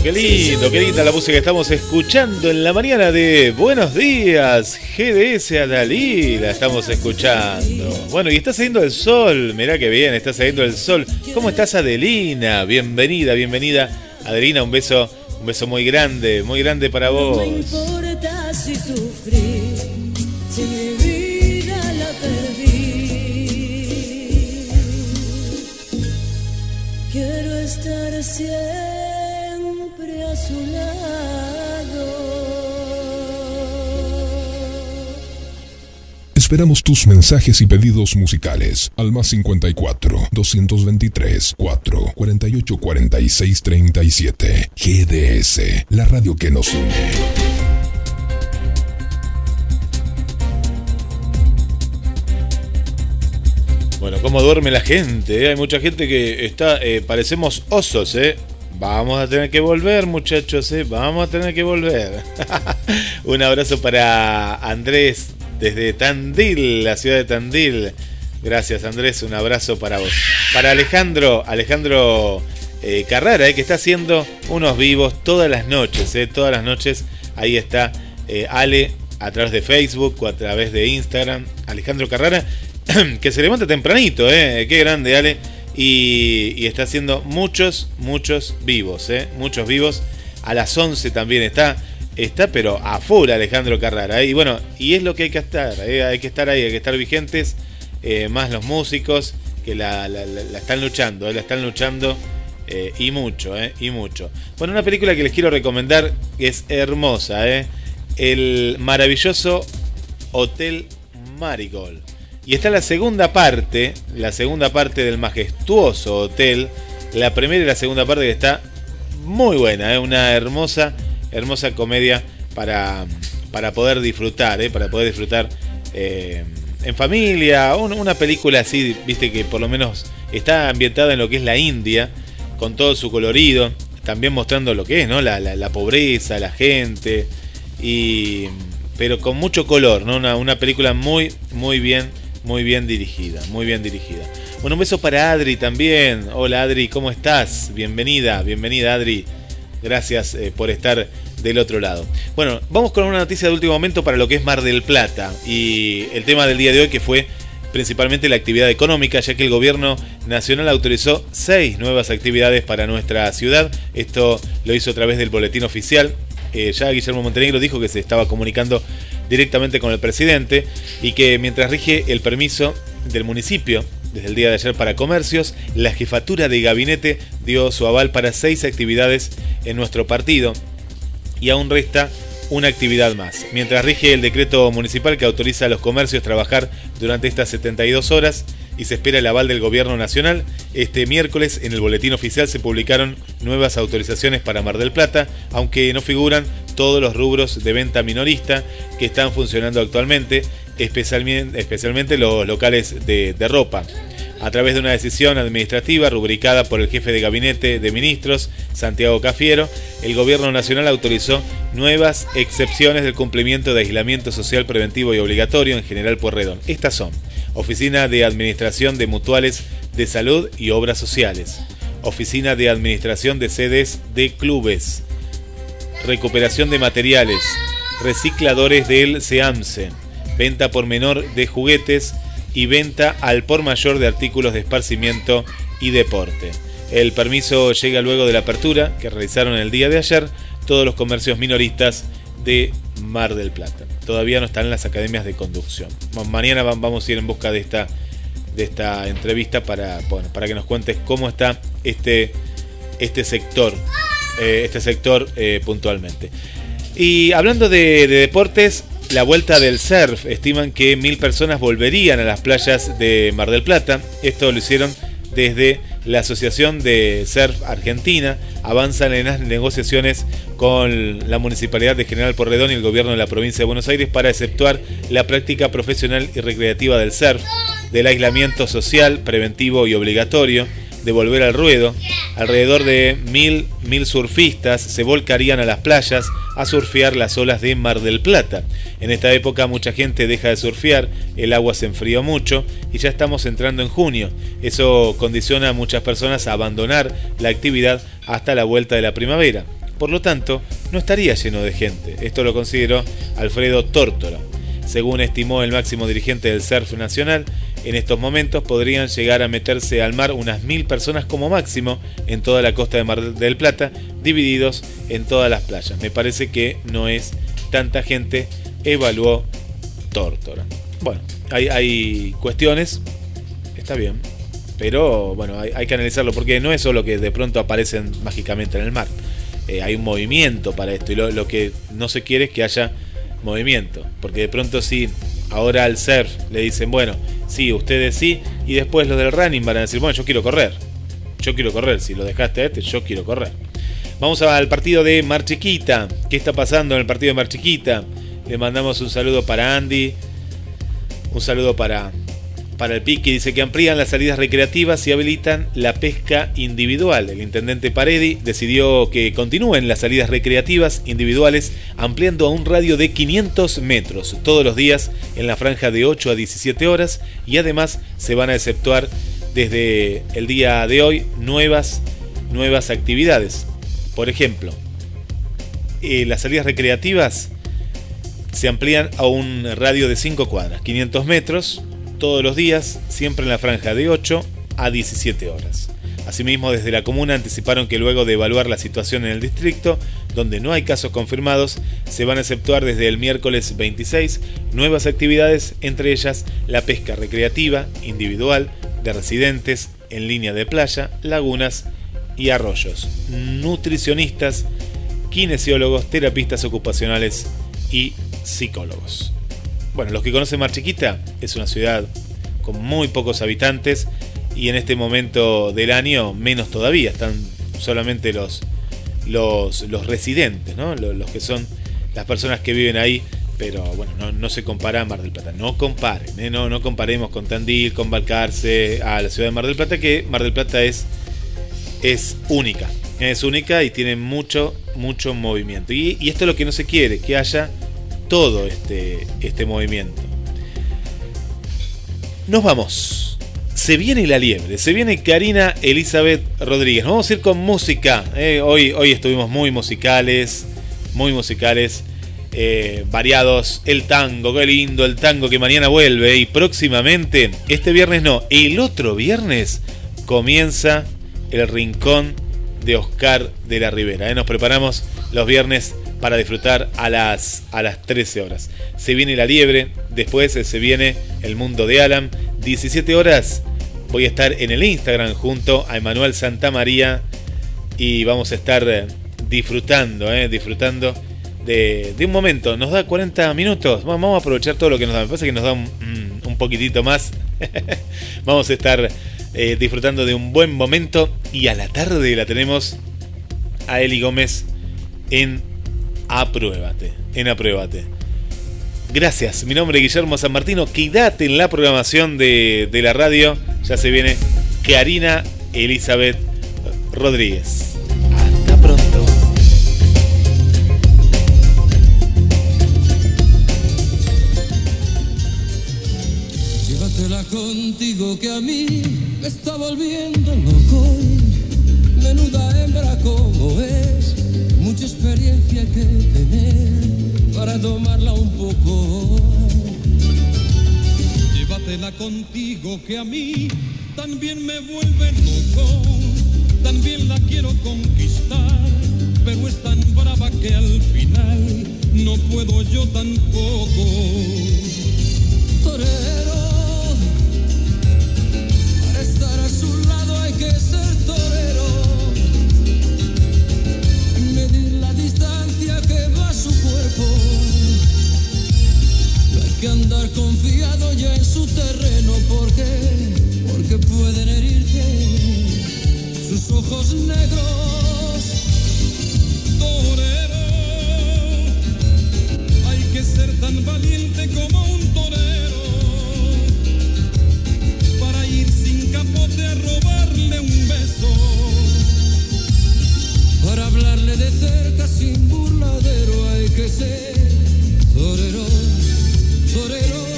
A: Bueno, qué lindo, qué linda la música que estamos escuchando en la mañana de Buenos Días, GDS Adalí, la estamos escuchando. Bueno, y está saliendo el sol, mirá qué bien, está saliendo el sol. ¿Cómo estás Adelina? Bienvenida, bienvenida. Adelina, un beso, un beso muy grande, muy grande para vos.
Q: No me importa si sufrí, si mi vida la perdí. Quiero estar siempre su lado.
N: Esperamos tus mensajes y pedidos musicales al más 54 223 4 48 46 37. GDS, la radio que nos une.
A: Bueno, ¿cómo duerme la gente? eh? Hay mucha gente que está, eh, parecemos osos, ¿eh? Vamos a tener que volver, muchachos, ¿eh? Vamos a tener que volver. Un abrazo para Andrés desde Tandil, la ciudad de Tandil. Gracias, Andrés, un abrazo para vos. Para Alejandro, Alejandro eh, Carrara, eh, que está haciendo unos vivos todas las noches, eh, todas las noches. Ahí está Ale a través de Facebook o a través de Instagram. Alejandro Carrara, que se levanta tempranito, qué grande Ale. Y, está haciendo muchos, muchos vivos, eh, muchos vivos. A las 11 también está, está pero a full Alejandro Carrara. eh. Y bueno, y es lo que hay que estar, eh, hay que estar ahí, hay que estar vigentes, eh, más los músicos que la, la- están luchando, la están luchando y mucho, y mucho. Bueno, una película que les quiero recomendar es hermosa, eh, el maravilloso Hotel Marigold. Y está la segunda parte, la segunda parte del majestuoso hotel. La primera y la segunda parte que está muy buena, ¿eh? una hermosa, hermosa comedia para, para poder disfrutar, ¿eh? para poder disfrutar eh, en familia. Un- una película así, viste que por lo menos está ambientada en lo que es la India, con todo su colorido, también mostrando lo que es, ¿no? La, la- la pobreza, la gente, y, pero con mucho color, ¿no? Una, una película muy, muy bien, muy bien dirigida, muy bien dirigida. Bueno, un beso para Adri también. Hola Adri, ¿cómo estás? Bienvenida, bienvenida Adri. Gracias eh, por estar del otro lado. Bueno, vamos con una noticia de último momento para lo que es Mar del Plata y el tema del día de hoy que fue principalmente la actividad económica, ya que el gobierno nacional autorizó seis nuevas actividades para nuestra ciudad. Esto lo hizo a través del boletín oficial. Eh, ya Guillermo Montenegro dijo que se estaba comunicando directamente con el presidente y que mientras rige el permiso del municipio desde el día de ayer para comercios, la jefatura de gabinete dio su aval para seis actividades en nuestro partido y aún resta una actividad más. Mientras rige el decreto municipal que autoriza a los comercios trabajar durante estas 72 horas y se espera el aval del gobierno nacional, este miércoles en el boletín oficial se publicaron nuevas autorizaciones para Mar del Plata, aunque no figuran todos los rubros de venta minorista que están funcionando actualmente, especialmente, especialmente los locales de, de ropa. A través de una decisión administrativa rubricada por el jefe de gabinete de ministros, Santiago Cafiero, el gobierno nacional autorizó nuevas excepciones del cumplimiento de aislamiento social preventivo y obligatorio en General Porredón. Estas son Oficina de Administración de Mutuales de Salud y Obras Sociales, Oficina de Administración de Sedes de Clubes, Recuperación de Materiales, Recicladores del SEAMSE, Venta por menor de juguetes y venta al por mayor de artículos de esparcimiento y deporte. El permiso llega luego de la apertura que realizaron el día de ayer todos los comercios minoristas de Mar del Plata. Todavía no están las academias de conducción. Ma- Mañana va- vamos a ir en busca de esta, de esta entrevista para, bueno, para que nos cuentes cómo está este, este sector, eh, este sector eh, puntualmente. Y hablando de, de deportes, la vuelta del surf. Estiman que mil personas volverían a las playas de Mar del Plata. Esto lo hicieron desde la Asociación de Surf Argentina. Avanzan en las negociaciones con la Municipalidad de General Porredón y el Gobierno de la Provincia de Buenos Aires para exceptuar la práctica profesional y recreativa del surf, del aislamiento social, preventivo y obligatorio, de volver al ruedo. Alrededor de mil, mil surfistas se volcarían a las playas a surfear las olas de Mar del Plata. En esta época mucha gente deja de surfear, el agua se enfrió mucho y ya estamos entrando en junio. Eso condiciona a muchas personas a abandonar la actividad hasta la vuelta de la primavera. Por lo tanto, no estaría lleno de gente. Esto lo consideró Alfredo Tórtora. Según estimó el máximo dirigente del surf nacional, en estos momentos podrían llegar a meterse al mar unas mil personas como máximo en toda la costa de Mar del Plata, divididos en todas las playas. Me parece que no es tanta gente, evaluó Tórtora. Bueno, hay, cuestiones, está bien, pero bueno, hay, que analizarlo porque no es solo que de pronto aparecen mágicamente en el mar. Eh, hay un movimiento para esto y lo, lo, que no se quiere es que haya movimiento, porque de pronto si ahora al surf le dicen, bueno, sí, ustedes sí, y después los del running van a decir, bueno, yo quiero correr, yo quiero correr, si lo dejaste a este, yo quiero correr. Vamos al partido de Mar Chiquita. ¿Qué está pasando en el partido de Mar Chiquita? Le mandamos un saludo para Andy, un saludo para, para el Pique. Dice que amplían las salidas recreativas y habilitan la pesca individual. El intendente Paredi decidió que continúen las salidas recreativas individuales ampliando a un radio de 500 metros todos los días en la franja de 8 a 17 horas y además se van a exceptuar desde el día de hoy nuevas, nuevas actividades. Por ejemplo, eh, las salidas recreativas se amplían a un radio de 5 cuadras, 500 metros, todos los días, siempre en la franja de 8 a 17 horas. Asimismo, desde la comuna anticiparon que luego de evaluar la situación en el distrito, donde no hay casos confirmados, se van a exceptuar desde el miércoles 26 nuevas actividades, entre ellas la pesca recreativa, individual, de residentes, en línea de playa, lagunas y arroyos, nutricionistas, kinesiólogos, terapistas ocupacionales y psicólogos. Bueno, los que conocen Mar Chiquita es una ciudad con muy pocos habitantes y en este momento del año menos todavía, están solamente los, los, los residentes, ¿no? los, que son las personas que viven ahí, pero bueno, no, se compara a Mar del Plata, no comparen, ¿eh? no, no comparemos con Tandil, con Balcarce, a la ciudad de Mar del Plata, que Mar del Plata es, es única, es única y tiene mucho, mucho movimiento. Y, y esto es lo que no se quiere, que haya todo este, este movimiento. Nos vamos. Se viene la liebre, se viene Karina Elizabeth Rodríguez. Nos vamos a ir con música. Eh, hoy, hoy estuvimos muy musicales, muy musicales, eh, variados. El tango, qué lindo el tango que mañana vuelve. Y próximamente, este viernes no, el otro viernes comienza el rincón de Oscar de la Ribera. Eh. Nos preparamos los viernes para disfrutar a las, a las 13 horas. Se viene la liebre, después se viene el mundo de Alan. 17 horas voy a estar en el Instagram junto a Emanuel Santamaría y vamos a estar eh, disfrutando, eh, disfrutando de, un momento. Nos da 40 minutos, vamos a aprovechar todo lo que nos da. Me parece que nos da un, mm, poquitito más. vamos a estar eh, disfrutando de un buen momento y a la tarde la tenemos a Eli Gómez en Apruébate, en Apruébate. Gracias, mi nombre es Guillermo San Martino. Quédate en la programación de, de la radio. Ya se viene Karina Elizabeth Rodríguez. Hasta pronto.
H: Llévatela contigo que a mí me está volviendo loco. Menuda hembra como es mucha experiencia que tener para tomarla un poco. Llévatela contigo que a mí también me vuelve loco, también la quiero conquistar, pero es tan brava que al final no puedo yo tampoco. Torero, para estar a su lado hay que ser torero que va su cuerpo. No hay que andar confiado ya en su terreno porque, porque pueden herirte sus ojos negros. Torero, hay que ser tan valiente como un torero para ir sin capote a robarle un beso para hablarle de cerca sin burladero hay que ser torero, torero.